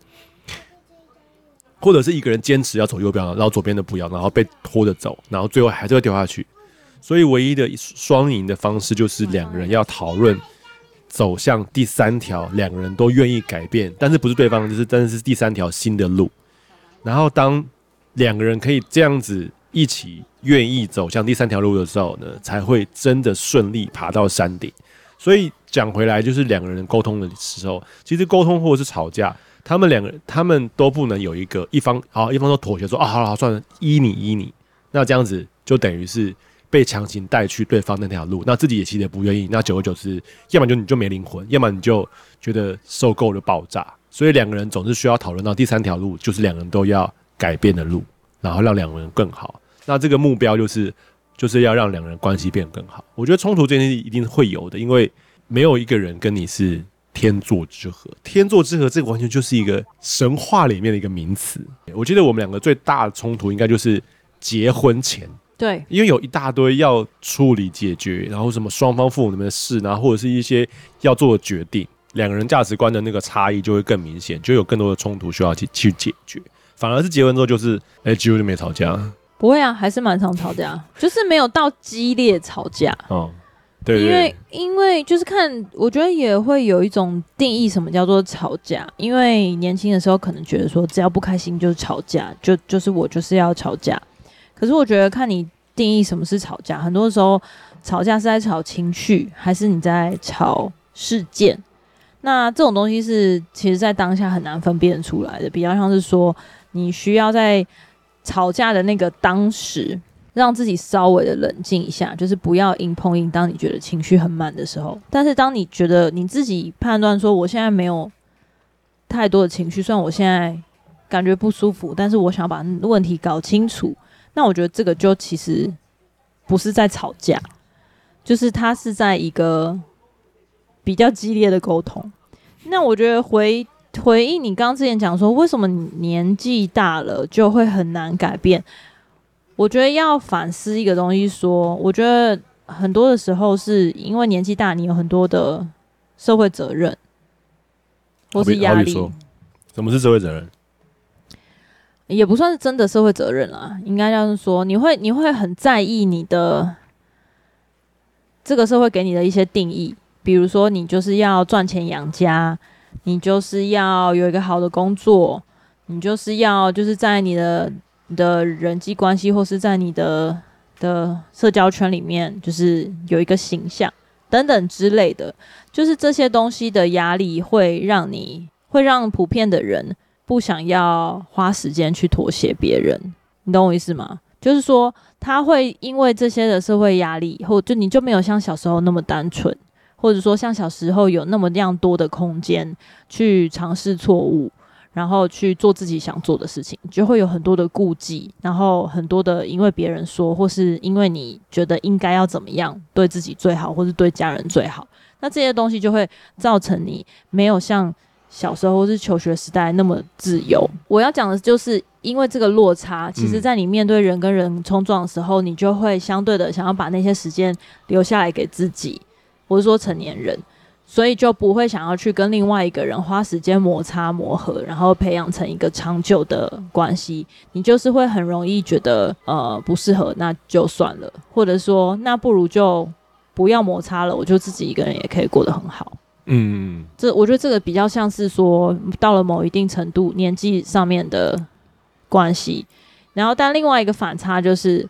或者是一个人坚持要走右边，然后左边的不要，然后被拖着走，然后最后还是会掉下去。所以唯一的双赢的方式就是两个人要讨论走向第三条两个人都愿意改变，但是不是对方，就是真的是第三条新的路。然后当两个人可以这样子一起。愿意走向第三条路的时候呢，才会真的顺利爬到山顶。所以讲回来，就是两个人沟通的时候，其实沟通或者是吵架，他们两个人他们都不能有一个一方好，一方都妥协说啊，好了，好算了，依你依你。那这样子就等于是被强行带去对方那条路，那自己也其实也不愿意。那久而久之，要么就你就没灵魂，要么你就觉得受够了爆炸。所以两个人总是需要讨论到第三条路，就是两个人都要改变的路，然后让两个人更好。那这个目标就是，就是要让两个人关系变得更好。我觉得冲突这件事一定会有的，因为没有一个人跟你是天作之合。天作之合，这个完全就是一个神话里面的一个名词。我觉得我们两个最大的冲突应该就是结婚前，对，因为有一大堆要处理解决，然后什么双方父母那边的事，然后或者是一些要做的决定，两个人价值观的那个差异就会更明显，就有更多的冲突需要去去解决。反而是结婚之后，就是哎，几乎就没吵架。不会啊，还是蛮常吵架，就是没有到激烈吵架。哦，因为因为就是看，我觉得也会有一种定义，什么叫做吵架？因为年轻的时候可能觉得说，只要不开心就是吵架，就就是我就是要吵架。可是我觉得看你定义什么是吵架，很多时候吵架是在吵情绪，还是你在吵事件？那这种东西是其实在当下很难分辨出来的，比较像是说你需要在。吵架的那个当时，让自己稍微的冷静一下，就是不要硬碰硬。当你觉得情绪很满的时候，但是当你觉得你自己判断说，我现在没有太多的情绪，虽然我现在感觉不舒服，但是我想把问题搞清楚，那我觉得这个就其实不是在吵架，就是他是在一个比较激烈的沟通。那我觉得回回应你刚刚之前讲说，为什么年纪大了就会很难改变？我觉得要反思一个东西说，说我觉得很多的时候是因为年纪大，你有很多的社会责任或是压力。什么是社会责任？也不算是真的社会责任啦，应该要是说，你会你会很在意你的这个社会给你的一些定义，比如说你就是要赚钱养家，你就是要有一个好的工作，你就是要就是在你的的人际关系或是在你的的社交圈里面，就是有一个形象等等之类的，就是这些东西的压力会让你会让普遍的人。不想要花时间去妥协别人，你懂我意思吗？就是说，他会因为这些的社会压力，或就你就没有像小时候那么单纯，或者说像小时候有那么样多的空间去尝试错误，然后去做自己想做的事情，就会有很多的顾忌，然后很多的因为别人说，或是因为你觉得应该要怎么样对自己最好，或是对家人最好，那这些东西就会造成你没有像。小时候或是求学时代那么自由，我要讲的就是因为这个落差，其实在你面对人跟人冲撞的时候，你就会相对的想要把那些时间留下来给自己，我是说成年人，所以就不会想要去跟另外一个人花时间摩擦磨合，然后培养成一个长久的关系。你就是会很容易觉得呃不适合，那就算了，或者说那不如就不要摩擦了，我就自己一个人也可以过得很好。嗯，这我觉得这个比较像是说，到了某一定程度年纪上面的关系，然后但另外一个反差就是，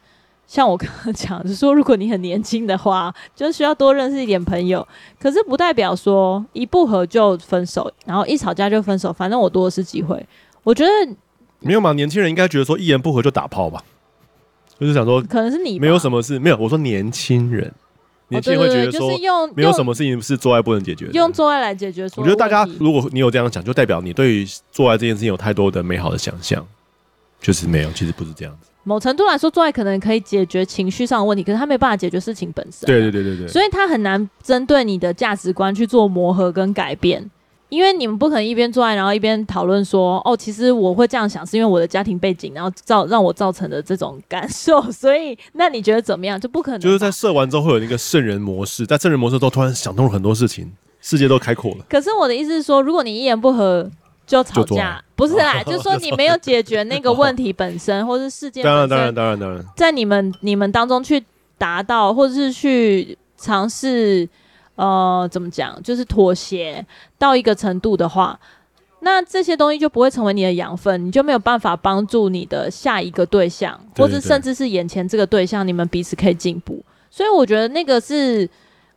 像我刚刚讲，就是说如果你很年轻的话，就需要多认识一点朋友，可是不代表说一不合就分手，然后一吵架就分手，反正我多的是机会。我觉得没有嘛，年轻人应该觉得说一言不合就打炮吧，就是想说可能是你没有什么事，没有，我说年轻人。年轻人会觉得说，没有什么事情是做爱不能解决的。用做爱来解决。我觉得大家，如果你有这样讲，就代表你对于做爱这件事情有太多的美好的想象，就是没有，其实不是这样子。某程度来说，做爱可能可以解决情绪上的问题，可是他没办法解决事情本身。对对对对对。所以他很难针对你的价值观去做磨合跟改变。因为你们不可能一边做爱，然后一边讨论说，哦，其实我会这样想，是因为我的家庭背景，然后造让我造成的这种感受。所以，那你觉得怎么样？就不可能。就是在射完之后会有那个圣人模式，在圣人模式之后突然想通了很多事情，世界都开阔了。可是我的意思是说，如果你一言不合就吵架，不是啦，就是说你没有解决那个问题本身，或是事件。当然，当然，当然，当然，在你们你们当中去达到，或者是去尝试。呃，怎么讲？就是妥协到一个程度的话，那这些东西就不会成为你的养分，你就没有办法帮助你的下一个对象，或者甚至是眼前这个对象，你们彼此可以进步。所以我觉得那个是。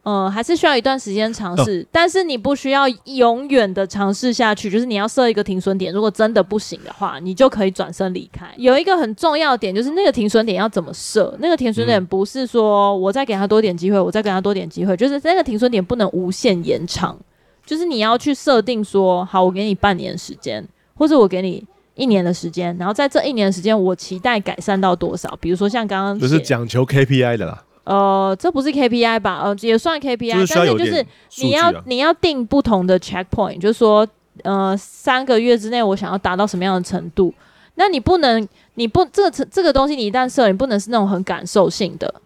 嗯，还是需要一段时间尝试，但是你不需要永远的尝试下去，就是你要设一个停损点。如果真的不行的话，你就可以转身离开。有一个很重要的点，就是那个停损点要怎么设？那个停损点不是说我再给他多点机会，我再给他多点机会，就是那个停损点不能无限延长。就是你要去设定说，好，我给你半年时间，或者我给你一年的时间，然后在这一年的时间，我期待改善到多少？比如说像刚刚就是讲求 KPI 的啦。呃，这不是 KPI 吧？呃，也算 KPI，是但是就是你要、啊、你要定不同的 checkpoint，就是说，呃，三个月之内我想要达到什么样的程度？那你不能，你不这个这个东西，你一旦设，你不能是那种很感受性的。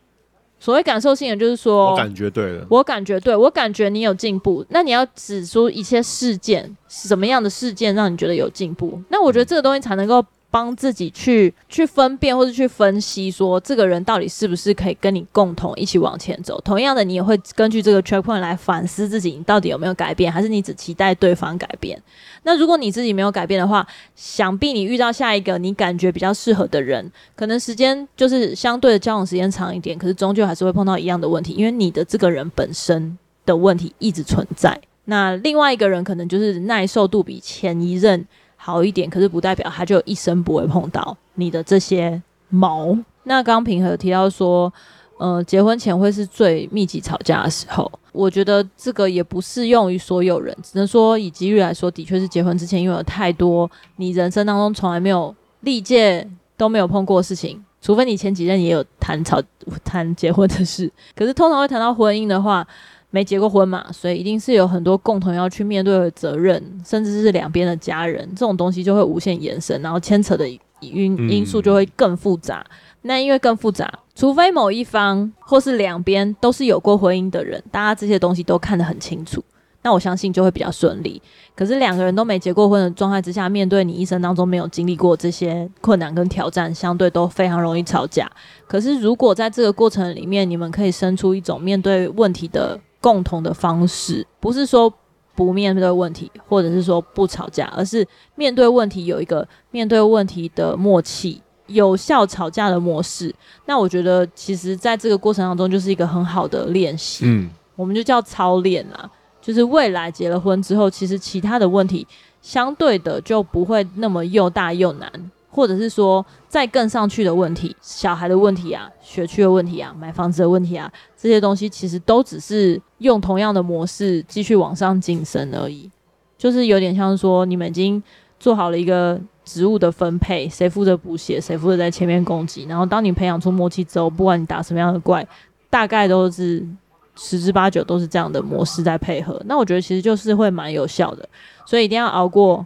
所谓感受性的，就是说，我感觉对了，我感觉对，我感觉你有进步。那你要指出一些事件，什么样的事件让你觉得有进步？那我觉得这个东西才能够。帮自己去去分辨或者去分析，说这个人到底是不是可以跟你共同一起往前走。同样的，你也会根据这个 checkpoint 来反思自己，你到底有没有改变，还是你只期待对方改变？那如果你自己没有改变的话，想必你遇到下一个你感觉比较适合的人，可能时间就是相对的交往时间长一点，可是终究还是会碰到一样的问题，因为你的这个人本身的问题一直存在。那另外一个人可能就是耐受度比前一任。好一点，可是不代表他就一生不会碰到你的这些毛。那刚平和提到说，呃，结婚前会是最密集吵架的时候。我觉得这个也不适用于所有人，只能说以机遇来说，的确是结婚之前，因为有太多你人生当中从来没有历届都没有碰过的事情，除非你前几任也有谈吵谈结婚的事，可是通常会谈到婚姻的话，没结过婚嘛，所以一定是有很多共同要去面对的责任，甚至是两边的家人，这种东西就会无限延伸，然后牵扯的因因素就会更复杂。嗯、那因为更复杂，除非某一方或是两边都是有过婚姻的人，大家这些东西都看得很清楚。那我相信就会比较顺利。可是两个人都没结过婚的状态之下，面对你一生当中没有经历过这些困难跟挑战，相对都非常容易吵架。可是如果在这个过程里面，你们可以生出一种面对问题的共同的方式，不是说不面对问题，或者是说不吵架，而是面对问题有一个面对问题的默契，有效吵架的模式。那我觉得，其实在这个过程当中，就是一个很好的练习。嗯，我们就叫操练啦。就是未来结了婚之后，其实其他的问题相对的就不会那么又大又难，或者是说再更上去的问题，小孩的问题啊，学区的问题啊，买房子的问题啊，这些东西其实都只是用同样的模式继续往上晋升而已。就是有点像说你们已经做好了一个职务的分配，谁负责补血，谁负责在前面攻击，然后当你培养出默契之后，不管你打什么样的怪，大概都是。十之八九都是这样的模式在配合，那我觉得其实就是会蛮有效的，所以一定要熬过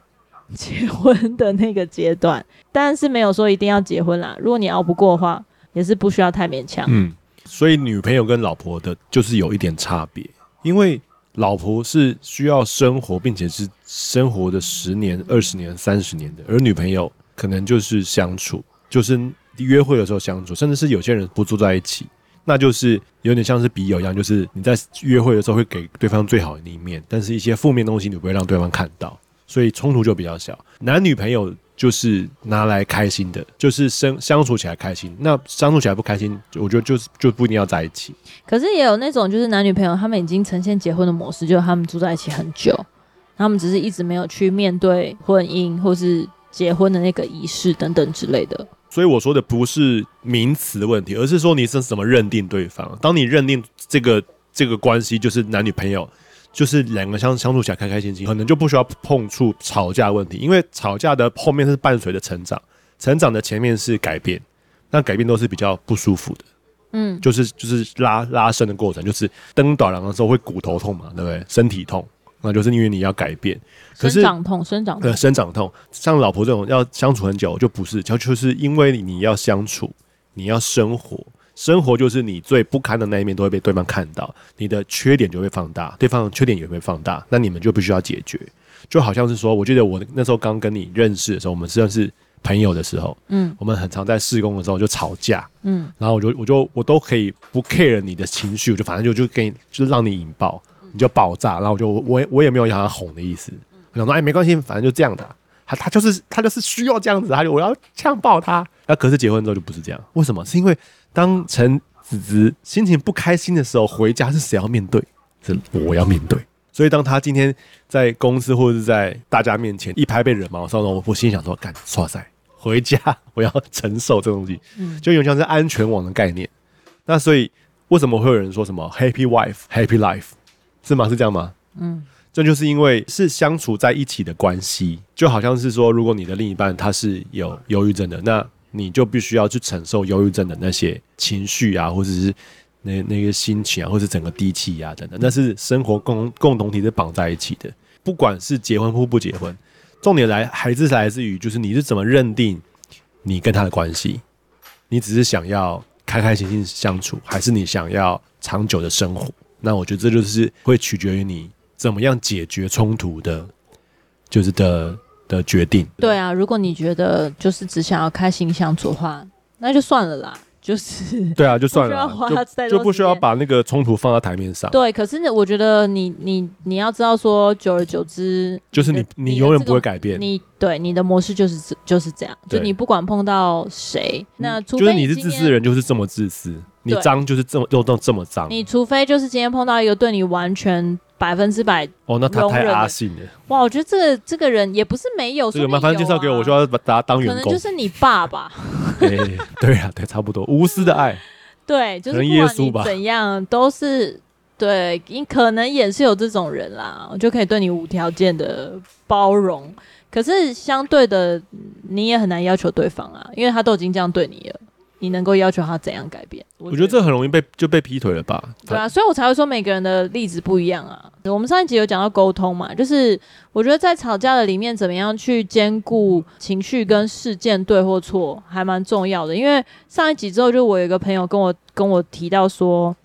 结婚的那个阶段，但是没有说一定要结婚啦。如果你熬不过的话，也是不需要太勉强。嗯，所以女朋友跟老婆的就是有一点差别，因为老婆是需要生活，并且是生活的十年、二十年、三十年的，而女朋友可能就是相处，就是约会的时候相处，甚至是有些人不住在一起。那就是有点像是笔友一样，就是你在约会的时候会给对方最好的一面，但是一些负面东西你不会让对方看到，所以冲突就比较小。男女朋友就是拿来开心的，就是生相处起来开心。那相处起来不开心，我觉得就是就不一定要在一起。可是也有那种就是男女朋友他们已经呈现结婚的模式，就是他们住在一起很久，他们只是一直没有去面对婚姻或是结婚的那个仪式等等之类的。所以我说的不是名词的问题，而是说你是怎么认定对方。当你认定这个这个关系就是男女朋友，就是两个相相处起来开开心心，可能就不需要碰触吵架问题，因为吵架的后面是伴随着成长，成长的前面是改变，那改变都是比较不舒服的，嗯，就是就是拉拉伸的过程，就是登短廊的时候会骨头痛嘛，对不对？身体痛。那就是因为你要改变，可是生长痛，生长痛，对，生长痛。像老婆这种要相处很久，就不是，就就是因为你要相处，你要生活，生活就是你最不堪的那一面都会被对方看到，你的缺点就会放大，对方的缺点也会放大，那你们就必须要解决。就好像是说，我记得我那时候刚跟你认识的时候，我们实际上是朋友的时候，嗯，我们很常在试工的时候就吵架，嗯，然后我就我就我都可以不 care 你的情绪，我就反正就就给你，就是让你引爆。你就爆炸，然后我就我我也没有想要哄的意思，我想说哎没关系，反正就这样的，他他就是他就是需要这样子，他就我要呛爆他。那可是结婚之后就不是这样，为什么？是因为当陈子子心情不开心的时候，回家是谁要面对？是我要面对。所以当他今天在公司或者是在大家面前一拍被惹毛的时候，我我心想说干剉赛，回家我要承受这东西，嗯就有点像是安全网的概念。那所以为什么会有人说什么 Happy Wife Happy Life？是吗？是这样吗？嗯，这就是因为是相处在一起的关系，就好像是说，如果你的另一半他是有忧郁症的，那你就必须要去承受忧郁症的那些情绪啊，或者是那那个心情啊，或者是整个低气压等等，那是生活共共同体是绑在一起的。不管是结婚或不结婚，重点来还是来自于就是你是怎么认定你跟他的关系？你只是想要开开心心相处，还是你想要长久的生活？那我觉得这就是会取决于你怎么样解决冲突的，就是的的决定。对啊，如果你觉得就是只想要开心相处的话，那就算了啦。就是对啊，就算了，就就不需要把那个冲突放在台面上。对，可是呢，我觉得你你你要知道说，久而久之，就是你你永远不会改变。你对你的模式就是就是这样，就你不管碰到谁，那除非就是你是自私的人，就是这么自私。你脏就是这么又都这么脏。你除非就是今天碰到一个对你完全百分之百哦，那他太阿信了。哇，我觉得这个这个人也不是没有，这个麻烦介绍给我，我就要把他当员工。可能就是你爸爸。对对啊，对，差不多无私的爱。对，就是耶稣吧。怎样都是对，你可能也是有这种人啦，我就可以对你无条件的包容。可是相对的，你也很难要求对方啊，因为他都已经这样对你了。你能够要求他怎样改变？我觉得这很容易被就被劈腿了吧？对啊，所以我才会说每个人的例子不一样啊。我们上一集有讲到沟通嘛，就是我觉得在吵架的里面，怎么样去兼顾情绪跟事件对或错，还蛮重要的。因为上一集之后，就我有一个朋友跟我跟我提到说，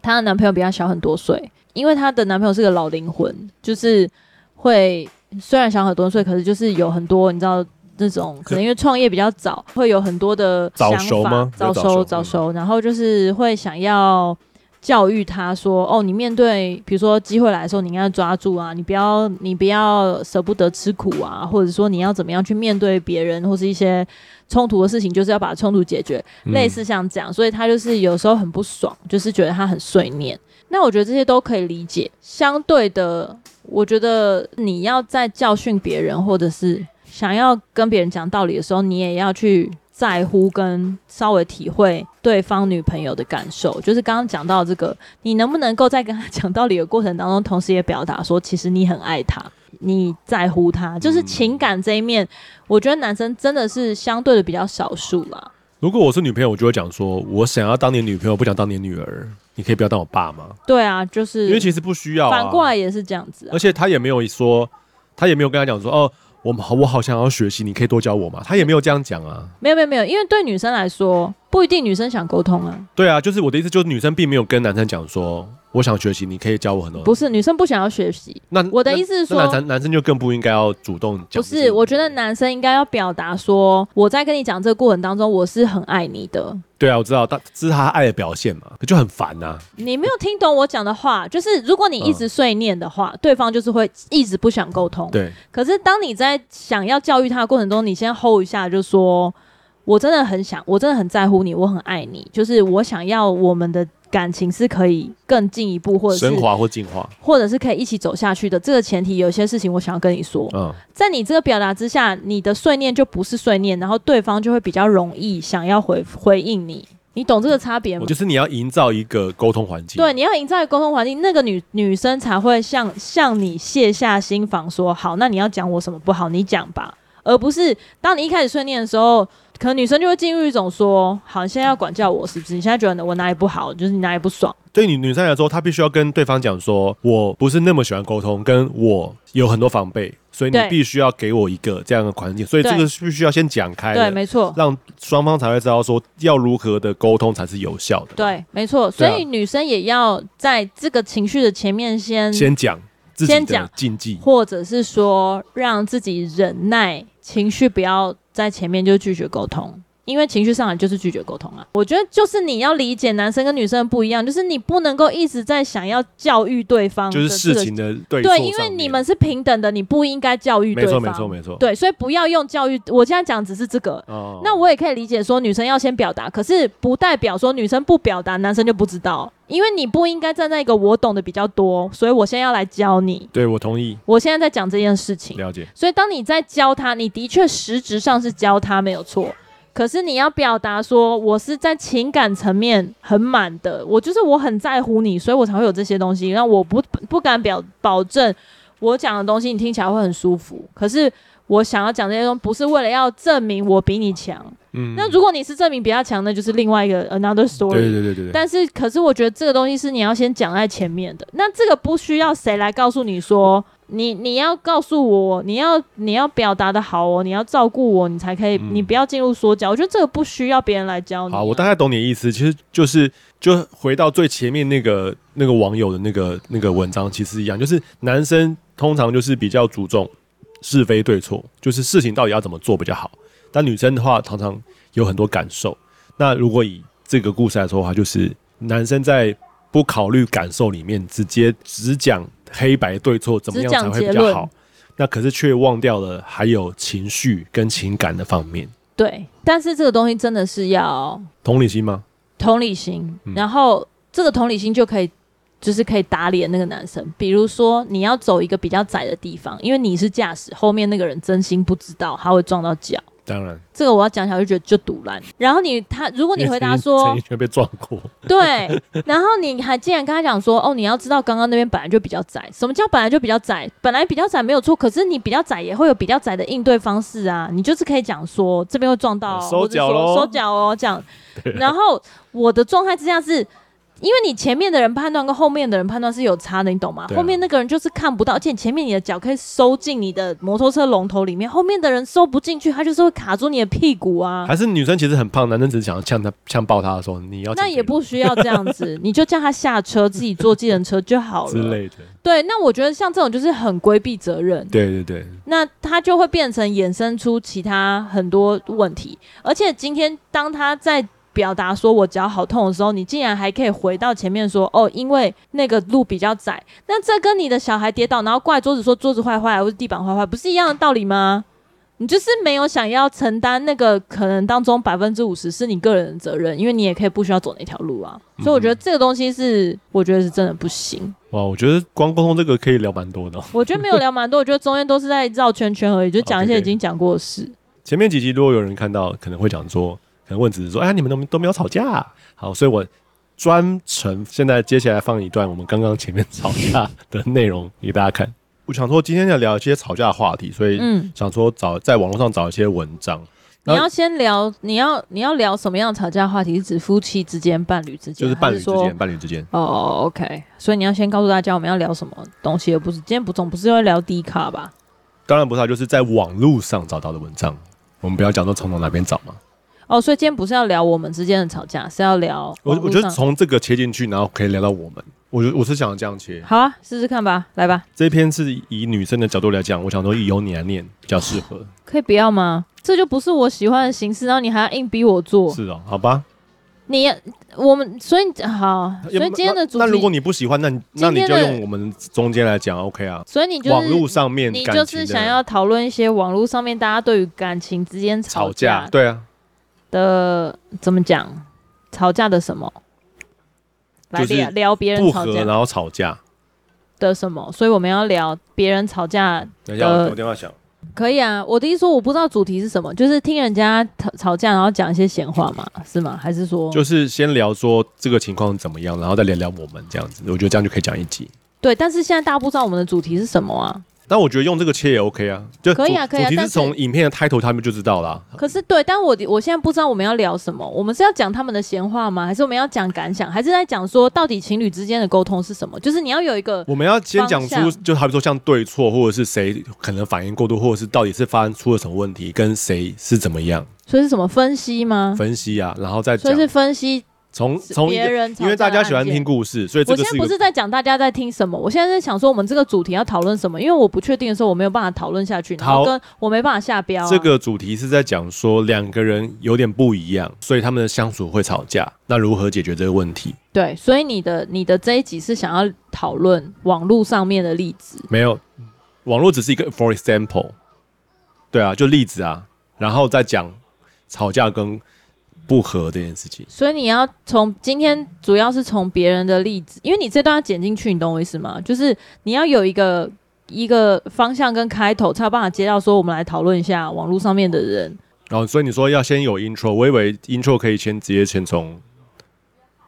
她的男朋友比她小很多岁，因为她的男朋友是个老灵魂，就是会虽然小很多岁，可是就是有很多你知道。这种 可能因为创业比较早，会有很多的想法，早熟吗？早熟，早熟，然后就是会想要教育他说：“哦，你面对比如说机会来的时候，你应该要抓住啊，你不要你不要舍不得吃苦啊，或者说你要怎么样去面对别人或是一些冲突的事情，就是要把冲突解决，类似像这样。所以他就是有时候很不爽，就是觉得他很碎念。那我觉得这些都可以理解。相对的，我觉得你要在教训别人或者是。想要跟别人讲道理的时候，你也要去在乎跟稍微体会对方女朋友的感受。就是刚刚讲到这个，你能不能够在跟他讲道理的过程当中，同时也表达说，其实你很爱他，你在乎他，就是情感这一面，我觉得男生真的是相对的比较少数啦。如果我是女朋友，我就会讲说，我想要当你女朋友，不想当你女儿，你可以不要当我爸吗？对啊，就是因为其实不需要啊，反过来也是这样子啊，而且他也没有说，他也没有跟他讲说，哦。我好，我好想要学习，你可以多教我吗？他也没有这样讲啊。没有没有没有，因为对女生来说，不一定女生想沟通啊。对啊，就是我的意思，就是女生并没有跟男生讲说。我想学习，你可以教我很多。不是女生不想要学习，那我的意思是说，男生男生就更不应该要主动讲。不是，我觉得男生应该要表达说，我在跟你讲这个过程当中，我是很爱你的。对啊，我知道，但这是他爱的表现嘛，可就很烦呐、啊。你没有听懂我讲的话，就是如果你一直碎念的话，嗯、对方就是会一直不想沟通。对。可是当你在想要教育他的过程中，你先 hold 一下，就说，我真的很想，我真的很在乎你，我很爱你，就是我想要我们的。感情是可以更进一步，或者是升华或进化，或者是可以一起走下去的。这个前提，有些事情我想要跟你说。嗯，在你这个表达之下，你的碎念就不是碎念，然后对方就会比较容易想要回回应你。你懂这个差别吗？就是你要营造一个沟通环境。对，你要营造一个沟通环境，那个女女生才会向向你卸下心防，说好，那你要讲我什么不好，你讲吧，而不是当你一开始碎念的时候。可能女生就会进入一种说：“好，你现在要管教我是不是？你现在觉得我哪里不好，就是你哪里不爽？”对你女生来说，她必须要跟对方讲说：“我不是那么喜欢沟通，跟我有很多防备，所以你必须要给我一个这样的环境。”所以这个必须要先讲开，对，没错，让双方才会知道说要如何的沟通才是有效的。对，没错，所以女生也要在这个情绪的前面先先讲，先讲禁忌，或者是说让自己忍耐情绪，不要。在前面就拒绝沟通，因为情绪上来就是拒绝沟通啊。我觉得就是你要理解男生跟女生不一样，就是你不能够一直在想要教育对方，就是事情的对对，因为你们是平等的，你不应该教育对方。没错，没错，没错。对，所以不要用教育。我现在讲只是这个。哦。那我也可以理解说女生要先表达，可是不代表说女生不表达，男生就不知道。因为你不应该站在一个我懂得比较多，所以我现在要来教你。对，我同意。我现在在讲这件事情。了解。所以当你在教他，你的确实质上是教他没有错，可是你要表达说，我是在情感层面很满的，我就是我很在乎你，所以我才会有这些东西。那我不不敢表保证我讲的东西你听起来会很舒服，可是我想要讲这些东西，不是为了要证明我比你强。嗯，那如果你是证明比较强，那就是另外一个 another story。对对对对。但是，可是我觉得这个东西是你要先讲在前面的。那这个不需要谁来告诉你说，你你要告诉我，你要你要表达的好哦，你要照顾我，你才可以，嗯、你不要进入说教。我觉得这个不需要别人来教你、啊。好，我大概懂你的意思。其实就是就回到最前面那个那个网友的那个那个文章，其实一样，就是男生通常就是比较注重是非对错，就是事情到底要怎么做比较好。但女生的话，常常有很多感受。那如果以这个故事来说的话，就是男生在不考虑感受里面，直接只讲黑白对错，怎么样才会比较好？那可是却忘掉了还有情绪跟情感的方面。对，但是这个东西真的是要同理心吗？同理心，然后这个同理心就可以，就是可以打脸那个男生。比如说，你要走一个比较窄的地方，因为你是驾驶，后面那个人真心不知道他会撞到脚。当然，这个我要讲起来就觉得就堵烂。然后你他，如果你回答说陈奕迅被撞过，对，然后你还竟然跟他讲说，哦，你要知道刚刚那边本来就比较窄。什么叫本来就比较窄？本来比较窄没有错，可是你比较窄也会有比较窄的应对方式啊。你就是可以讲说这边会撞到，收脚喽，收脚哦，这样。然后我的状态之下是。因为你前面的人判断跟后面的人判断是有差的，你懂吗？啊、后面那个人就是看不到，而且前面你的脚可以收进你的摩托车龙头里面，后面的人收不进去，他就是会卡住你的屁股啊。还是女生其实很胖，男生只是想要呛他、呛爆他的时候，你要那也不需要这样子，你就叫他下车，自己坐计程车就好了之类的。对，那我觉得像这种就是很规避责任。对对对，那他就会变成衍生出其他很多问题，而且今天当他在。表达说我脚好痛的时候，你竟然还可以回到前面说哦，因为那个路比较窄。那这跟你的小孩跌倒，然后怪桌子说桌子坏坏，或是地板坏坏，不是一样的道理吗？你就是没有想要承担那个可能当中百分之五十是你个人的责任，因为你也可以不需要走那条路啊。所以我觉得这个东西是，我觉得是真的不行。哇，我觉得光沟通这个可以聊蛮多的。我觉得没有聊蛮多，我觉得中间都是在绕圈圈而已，就讲一些已经讲过的事。Okay, okay. 前面几集如果有人看到，可能会讲说。可能问只是说，哎，你们都都没有吵架，好，所以我专程现在接下来放一段我们刚刚前面吵架的内容给大家看。我想说今天要聊一些吵架的话题，所以嗯，想说找在网络上找一些文章。你要先聊，你要你要聊什么样的吵架话题？是指夫妻之间、伴侣之间，就是伴侣之间、伴侣之间。哦，OK。所以你要先告诉大家我们要聊什么东西，而不是今天不总不是要聊 D 卡吧？当然不是，就是在网络上找到的文章。我们不要讲说从从哪边找嘛。哦，所以今天不是要聊我们之间的吵架，是要聊我。我觉得从这个切进去，然后可以聊到我们。我觉我是想这样切。好啊，试试看吧，来吧。这一篇是以女生的角度来讲，我想说由你来念比较适合。可以不要吗？这就不是我喜欢的形式，然后你还要硬逼我做。是哦，好吧。你我们所以好，所以今天的主题，那如果你不喜欢，那那你就用我们中间来讲，OK 啊。所以你就网络上面，你就是想要讨论一些网络上面大家对于感情之间吵架，吵架，对啊。的怎么讲？吵架的什么？来聊聊别人吵架，然后吵架的什么？所以我们要聊别人吵架。等一下，我电话响。可以啊，我的意思说我不知道主题是什么，就是听人家吵吵架，然后讲一些闲话嘛，是吗？还是说就是先聊说这个情况怎么样，然后再聊聊我们这样子？我觉得这样就可以讲一集。对，但是现在大家不知道我们的主题是什么啊？但我觉得用这个切也 OK 啊，就可以啊，可以啊。主题是从影片的 title 他们就知道啦。可是对，但我我现在不知道我们要聊什么，我们是要讲他们的闲话吗？还是我们要讲感想？还是在讲说到底情侣之间的沟通是什么？就是你要有一个，我们要先讲出，就好比说像对错，或者是谁可能反应过度，或者是到底是发生出了什么问题，跟谁是怎么样？所以是什么分析吗？分析啊，然后再讲，所以是分析。从从别人，因为大家喜欢听故事，所以我现在不是在讲大家在听什么，我现在在想说我们这个主题要讨论什么，因为我不确定的时候我没有办法讨论下去，然后跟我没办法下标啊。这个主题是在讲说两个人有点不一样，所以他们的相处会吵架，那如何解决这个问题？对，所以你的你的这一集是想要讨论网络上面的例子？没有，网络只是一个 for example，对啊，就例子啊，然后再讲吵架跟。不合这件事情，所以你要从今天主要是从别人的例子，因为你这段要剪进去，你懂我意思吗？就是你要有一个一个方向跟开头，才有办法接到说我们来讨论一下网络上面的人。然后，哦，所以你说要先有 intro，我以为 intro 可以先直接先从。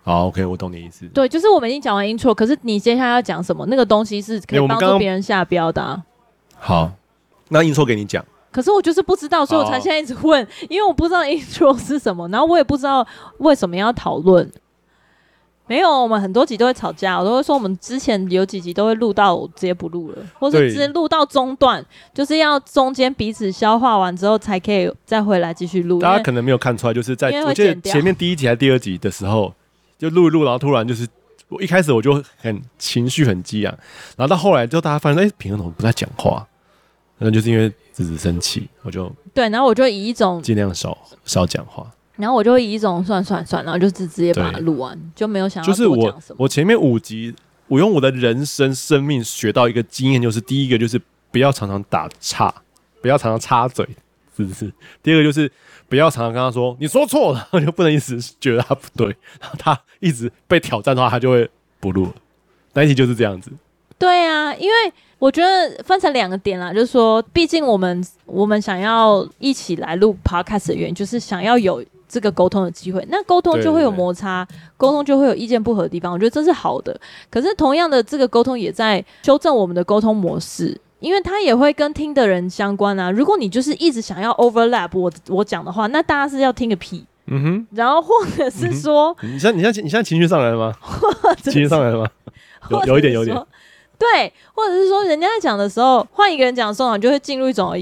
好，OK，我懂你意思。对，就是我们已经讲完 intro，可是你接下来要讲什么？那个东西是可以帮助别人下标的啊。好，那 intro 给你讲。可是我就是不知道，所以我才现在一直问，哦、因为我不知道 intro 是什么，然后我也不知道为什么要讨论。没有，我们很多集都会吵架，我都会说我们之前有几集都会录到我直接不录了，或是直接录到中段，就是要中间彼此消化完之后才可以再回来继续录。大家可能没有看出来，就是在我记得前面第一集还是第二集的时候，就录一录，然后突然就是我一开始我就很情绪很激昂，然后到后来就大家发现，哎、欸，平衡怎么不在讲话？那就是因为子子生气，我就对，然后我就以一种尽量少少讲话，然后我就会以一种算算算，然后就直直接把它录完，就没有想要就是我我前面五集，我用我的人生生命学到一个经验，就是第一个就是不要常常打岔，不要常常插嘴，是不是？第二个就是不要常常跟他说你说错了，就不能一直觉得他不对，然后他一直被挑战的话，他就会不录了。那一集就是这样子。对啊，因为我觉得分成两个点啦，就是说，毕竟我们我们想要一起来录 podcast 的原因，就是想要有这个沟通的机会。那沟通就会有摩擦，沟通就会有意见不合的地方。我觉得这是好的。可是同样的，这个沟通也在修正我们的沟通模式，因为他也会跟听的人相关啊。如果你就是一直想要 overlap 我我讲的话，那大家是要听个屁。嗯哼。然后或者是说，嗯、你现在你现在你现在情绪上来了吗？情绪上来了吗？有有一点有一点。对，或者是说，人家在讲的时候，换一个人讲的时候，你就会进入一种，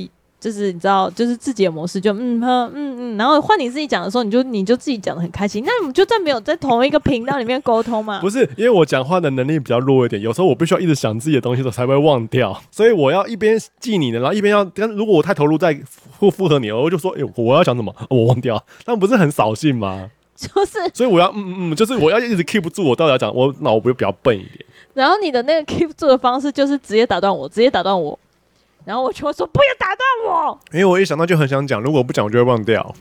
就是你知道，就是自己的模式，就嗯哼嗯嗯，然后换你自己讲的时候，你就你就自己讲的很开心，那你们就在没有在同一个频道里面沟通嘛？不是，因为我讲话的能力比较弱一点，有时候我必须要一直想自己的东西的时候才会忘掉，所以我要一边记你的，然后一边要，但如果我太投入在附附和你，我就说，哎、欸，我要讲什么，我忘掉，那不是很扫兴吗？就是，所以我要嗯嗯嗯，就是我要一直 keep 住我到底要讲，我脑不会比较笨一点。然后你的那个 keep 住的方式就是直接打断我，直接打断我，然后我就会说不要打断我，因为我一想到就很想讲，如果不讲我就会忘掉。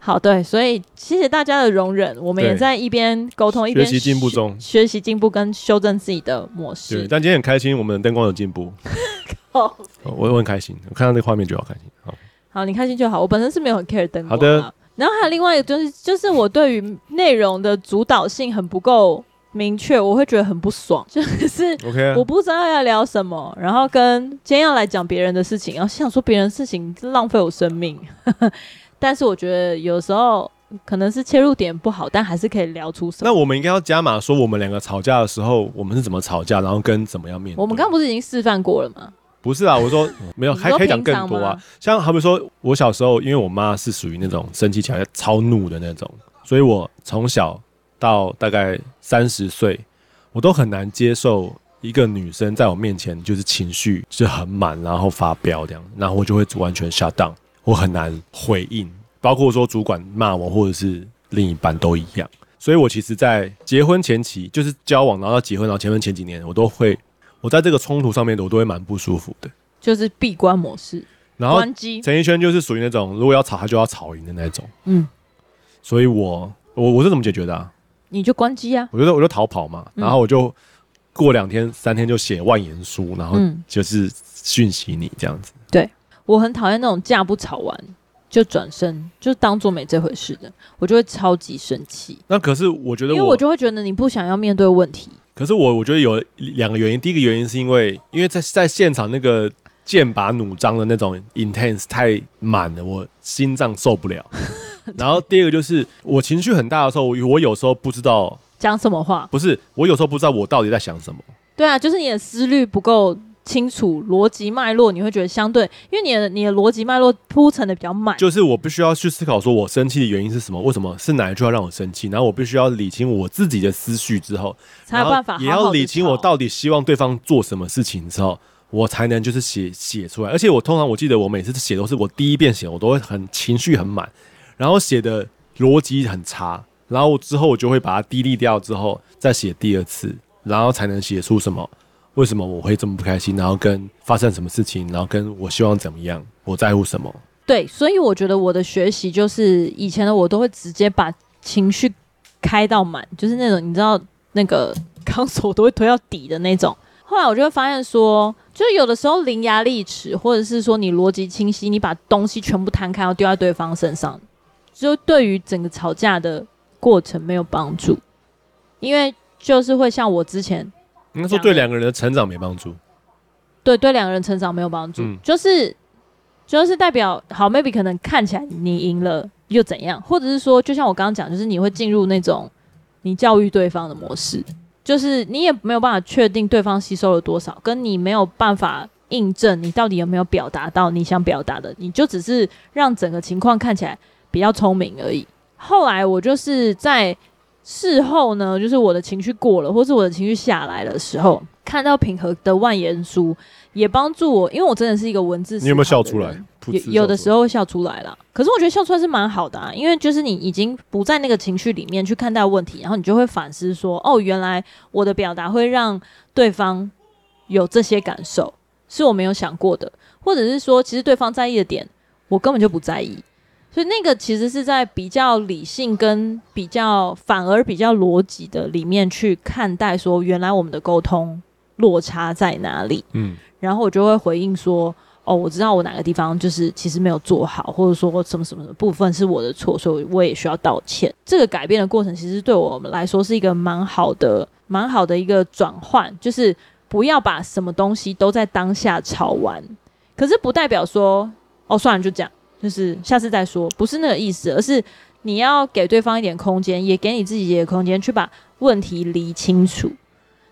好，对，所以谢谢大家的容忍，我们也在一边沟通一边学习进步中，学习进步跟修正自己的模式。对，但今天很开心，我们的灯光有进步。好，我我很开心，我看到那个画面就好开心。好，好，你开心就好。我本身是没有很 care 灯光啊。好的。然后还有另外一个就是，就是我对于内容的主导性很不够明确，我会觉得很不爽。就是我不知道要聊什么，然后跟今天要来讲别人的事情，然后想说别人的事情浪费我生命。但是我觉得有时候可能是切入点不好，但还是可以聊出什么。那我们应该要加码说，我们两个吵架的时候，我们是怎么吵架，然后跟怎么样面对。我们刚刚不是已经示范过了吗？不是啊，我说 没有，还可以讲更多啊。像好比说，我小时候，因为我妈是属于那种生气起来超怒的那种，所以我从小到大概三十岁，我都很难接受一个女生在我面前就是情绪是很满，然后发飙这样，然后我就会完全 shut down，我很难回应，包括说主管骂我或者是另一半都一样。所以我其实，在结婚前期，就是交往，然后到结婚，然后结婚前几年，我都会。我在这个冲突上面，我都会蛮不舒服的，就是闭关模式，然后陈奕轩就是属于那种如果要吵他就要吵赢的那种，嗯，所以我我我是怎么解决的啊？你就关机啊，我觉得我就逃跑嘛，然后我就过两天三天就写万言书，然后就是讯息你这样子。对，我很讨厌那种架不吵完就转身就当做没这回事的，我就会超级生气。那可是我觉得，因为我就会觉得你不想要面对问题。可是我我觉得有两个原因，第一个原因是因为因为在在现场那个剑拔弩张的那种 intense 太满了，我心脏受不了。然后第二个就是我情绪很大的时候，我有时候不知道讲什么话。不是，我有时候不知道我到底在想什么。对啊，就是你的思虑不够。清楚逻辑脉络，你会觉得相对，因为你的你的逻辑脉络铺陈的比较慢。就是我必须要去思考，说我生气的原因是什么？为什么是哪一句话让我生气？然后我必须要理清我自己的思绪之后，才有办法好好。也要理清我到底希望对方做什么事情之后，我才能就是写写出来。而且我通常我记得我每次写都是我第一遍写，我都会很情绪很满，然后写的逻辑很差，然后之后我就会把它 delete 掉，之后再写第二次，然后才能写出什么。为什么我会这么不开心？然后跟发生什么事情？然后跟我希望怎么样？我在乎什么？对，所以我觉得我的学习就是以前的我都会直接把情绪开到满，就是那种你知道那个 钢索都会推到底的那种。后来我就会发现说，就有的时候伶牙俐齿，或者是说你逻辑清晰，你把东西全部摊开，要丢在对方身上，就对于整个吵架的过程没有帮助，因为就是会像我之前。应该说对两个人的成长没帮助，对对两个人成长没有帮助，嗯、就是就是代表好，maybe 可能看起来你赢了又怎样，或者是说，就像我刚刚讲，就是你会进入那种你教育对方的模式，就是你也没有办法确定对方吸收了多少，跟你没有办法印证你到底有没有表达到你想表达的，你就只是让整个情况看起来比较聪明而已。后来我就是在。事后呢，就是我的情绪过了，或是我的情绪下来的时候，看到平和的万言书，也帮助我，因为我真的是一个文字。你有没有笑出来？有有的时候会笑出来了，可是我觉得笑出来是蛮好的啊，因为就是你已经不在那个情绪里面去看待问题，然后你就会反思说，哦，原来我的表达会让对方有这些感受，是我没有想过的，或者是说，其实对方在意的点，我根本就不在意。所以那个其实是在比较理性跟比较反而比较逻辑的里面去看待，说原来我们的沟通落差在哪里？嗯，然后我就会回应说。哦，我知道我哪个地方就是其实没有做好，或者说什么什么的部分是我的错，所以我也需要道歉。这个改变的过程其实对我们来说是一个蛮好的、蛮好的一个转换，就是不要把什么东西都在当下吵完。可是不代表说哦，算了，就这样，就是下次再说，不是那个意思，而是你要给对方一点空间，也给你自己一点空间，去把问题理清楚。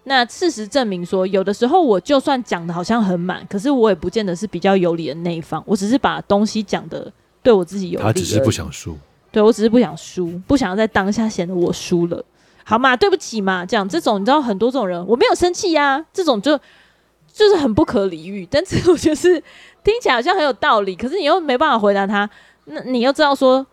那事实证明说，有的时候我就算讲的好像很满，可是我也不见得是比较有理的那一方。我只是把东西讲的对我自己有利。他只是不想输。对，我只是不想输，不想要在当下显得我输了，好嘛？对不起嘛，这样这种你知道很多这种人，我没有生气呀、啊，这种就就是很不可理喻。但是我觉得是听起来好像很有道理，可是你又没办法回答他，那你又知道说，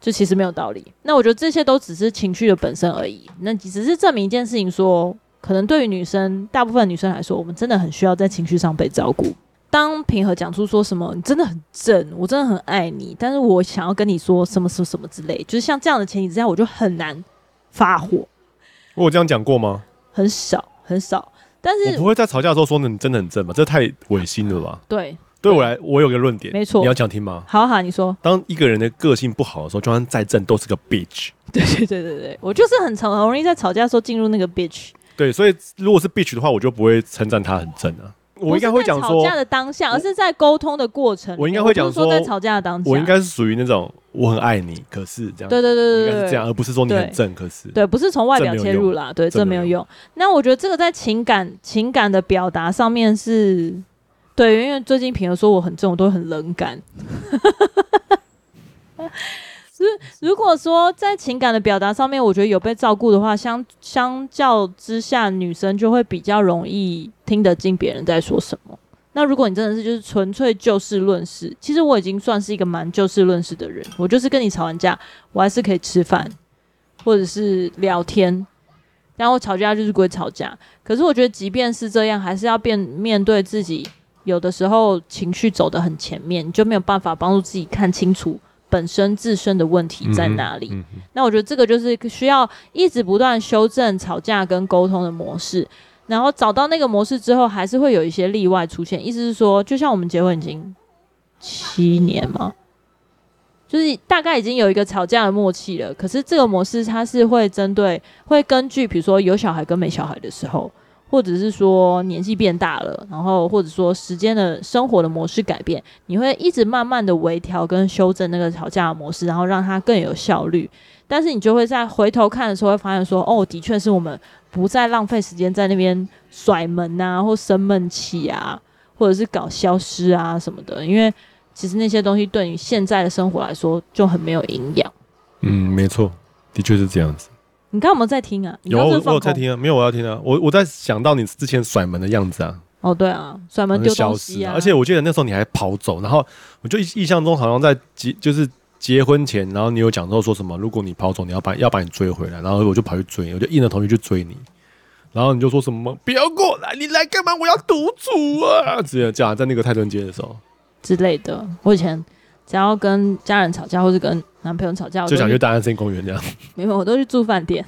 就其实没有道理。那我觉得这些都只是情绪的本身而已，那只是证明一件事情说。可能对于女生，大部分女生来说，我们真的很需要在情绪上被照顾。当平和讲出说什么“你真的很正，我真的很爱你”，但是我想要跟你说什么什么什么之类，就是像这样的前提之下，我就很难发火。我有这样讲过吗？很少很少，但是我不会在吵架的时候说“你真的很正”吧？这太违心了吧？对，对我来，我有个论点，没错，你要讲听吗？好好，你说。当一个人的个性不好的时候，就算再正，都是个 bitch。对对对对对，我就是很常很容易在吵架的时候进入那个 bitch。对，所以如果是 bitch 的话，我就不会称赞他很正啊。我应该会讲说吵架的当下，而是在沟通的过程。我应该会讲说在吵架的当下，我应该是属于那种我很爱你，可是这样。对对对对，应该是这样，而不是说你很正，可是对，不是从外表切入啦，对，这没有用。那我觉得这个在情感情感的表达上面是，对，因为最近平儿说我很重，我都很冷感。如果说在情感的表达上面，我觉得有被照顾的话，相相较之下，女生就会比较容易听得进别人在说什么。那如果你真的是就是纯粹就事论事，其实我已经算是一个蛮就事论事的人。我就是跟你吵完架，我还是可以吃饭，或者是聊天。然后吵架就是归吵架。可是我觉得，即便是这样，还是要变面对自己。有的时候情绪走得很前面，你就没有办法帮助自己看清楚。本身自身的问题在哪里？嗯嗯嗯、那我觉得这个就是需要一直不断修正吵架跟沟通的模式，然后找到那个模式之后，还是会有一些例外出现。意思是说，就像我们结婚已经七年嘛，就是大概已经有一个吵架的默契了。可是这个模式它是会针对，会根据比如说有小孩跟没小孩的时候。或者是说年纪变大了，然后或者说时间的生活的模式改变，你会一直慢慢的微调跟修正那个吵架的模式，然后让它更有效率。但是你就会在回头看的时候，会发现说，哦，的确是我们不再浪费时间在那边甩门啊，或生闷气啊，或者是搞消失啊什么的，因为其实那些东西对于现在的生活来说就很没有营养。嗯，没错，的确是这样子。你刚刚有没有在听啊？有，我有在听啊。没有，我要听啊。我我在想到你之前甩门的样子啊。哦，对啊，甩门丢东西啊。而且我记得那时候你还跑走，然后我就印象中好像在结就是结婚前，然后你有讲到说什么，如果你跑走，你要把要把你追回来，然后我就跑去追，我就硬着头皮去追你，然后你就说什么不要过来，你来干嘛？我要独处啊！直接这样在那个泰顿街的时候之类的。我以前只要跟家人吵架，或是跟男朋友吵架，我就想去大安森林公园这样。没有，我都去住饭店。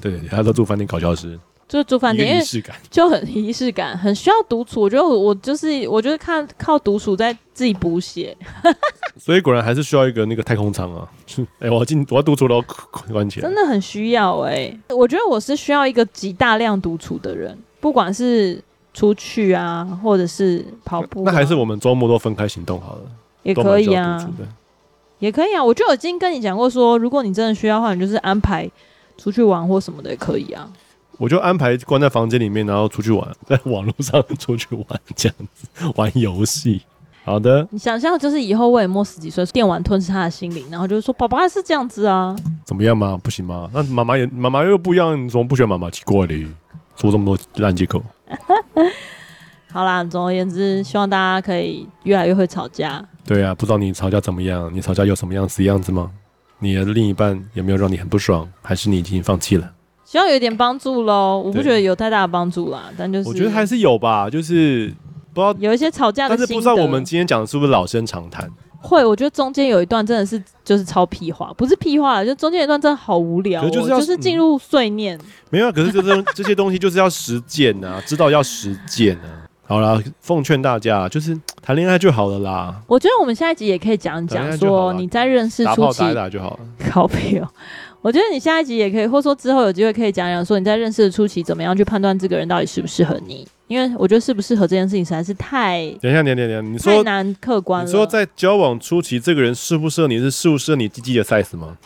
对他都住饭店搞消失，就是住饭店，仪式感就很仪式感，很需要独处。我觉得我我就是，我就是看靠独处在自己补血。所以果然还是需要一个那个太空舱啊！哎、欸，我要进，我要独处了，关起来。真的很需要哎、欸，我觉得我是需要一个极大量独处的人，不管是出去啊，或者是跑步、啊。那还是我们周末都分开行动好了，也可以啊。也可以啊，我就已经跟你讲过说，说如果你真的需要的话，你就是安排出去玩或什么的也可以啊。我就安排关在房间里面，然后出去玩，在网络上出去玩，这样子玩游戏。好的，你想象就是以后我也摸十几岁，电玩吞噬他的心灵，然后就是说爸爸是这样子啊？怎么样吗？不行吗？那妈妈也妈妈又不一样，你怎么不喜欢妈妈？奇怪的，说这么多烂借口。好啦，总而言之，希望大家可以越来越会吵架。对啊，不知道你吵架怎么样？你吵架有什么样子样子吗？你的另一半有没有让你很不爽？还是你已经放弃了？希望有一点帮助喽。我不觉得有太大的帮助啦，但就是我觉得还是有吧。就是不知道有一些吵架的，但是不知道我们今天讲的是不是老生常谈？会，我觉得中间有一段真的是就是超屁话，不是屁话，就中间一段真的好无聊，哦，就是就是进入碎念。嗯、没有，可是这这 这些东西就是要实践啊，知道要实践啊。好啦，奉劝大家，就是 谈恋爱就好了啦。我觉得我们下一集也可以讲讲，说你在认识初期打打就好了。靠北哦。我觉得你下一集也可以，或者说之后有机会可以讲讲，说你在认识的初期怎么样去判断这个人到底适不适合你。因为我觉得适不适合这件事情实在是太……等一下，等一下，等一下，你说太难客观了。你说在交往初期，这个人适不适合你是适不适合你鸡鸡的 size 吗？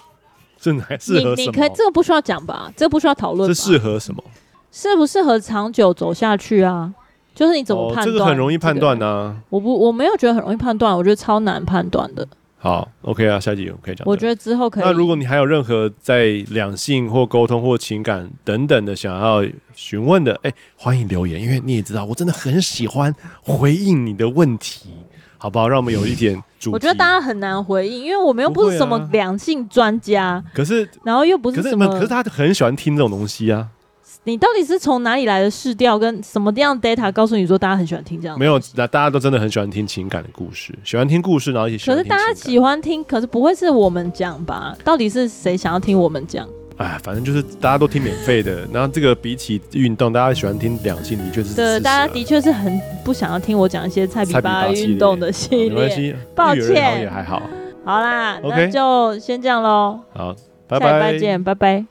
是还适合什么？你你可以这个不需要讲吧？这个不需要讨论。是适合什么？适不适合长久走下去啊？就是你怎么判断？哦，这个很容易判断呢、啊。我不，我没有觉得很容易判断，我觉得超难判断的。好，OK 啊，下一集我可以讲。我觉得之后可以。那如果你还有任何在两性或沟通或情感等等的想要询问的，哎、欸，欢迎留言，因为你也知道，我真的很喜欢回应你的问题，好不好？让我们有一点。我觉得大家很难回应，因为我们又不是什么两性专家、啊。可是，然后又不是什么，可是，可是他很喜欢听这种东西啊。你到底是从哪里来的试调跟什么样 data 告诉你说大家很喜欢听这样？没有，那大家都真的很喜欢听情感的故事，喜欢听故事，然后也喜欢听。可是大家喜欢听，可是不会是我们讲吧？到底是谁想要听我们讲？哎，反正就是大家都听免费的。然后这个比起运动，大家喜欢听两性的确是。对，大家的确是很不想要听我讲一些菜比巴运动的系列。没关系，抱歉，也还好。好啦?那就先这样喽。好，拜拜，下礼拜见，拜拜。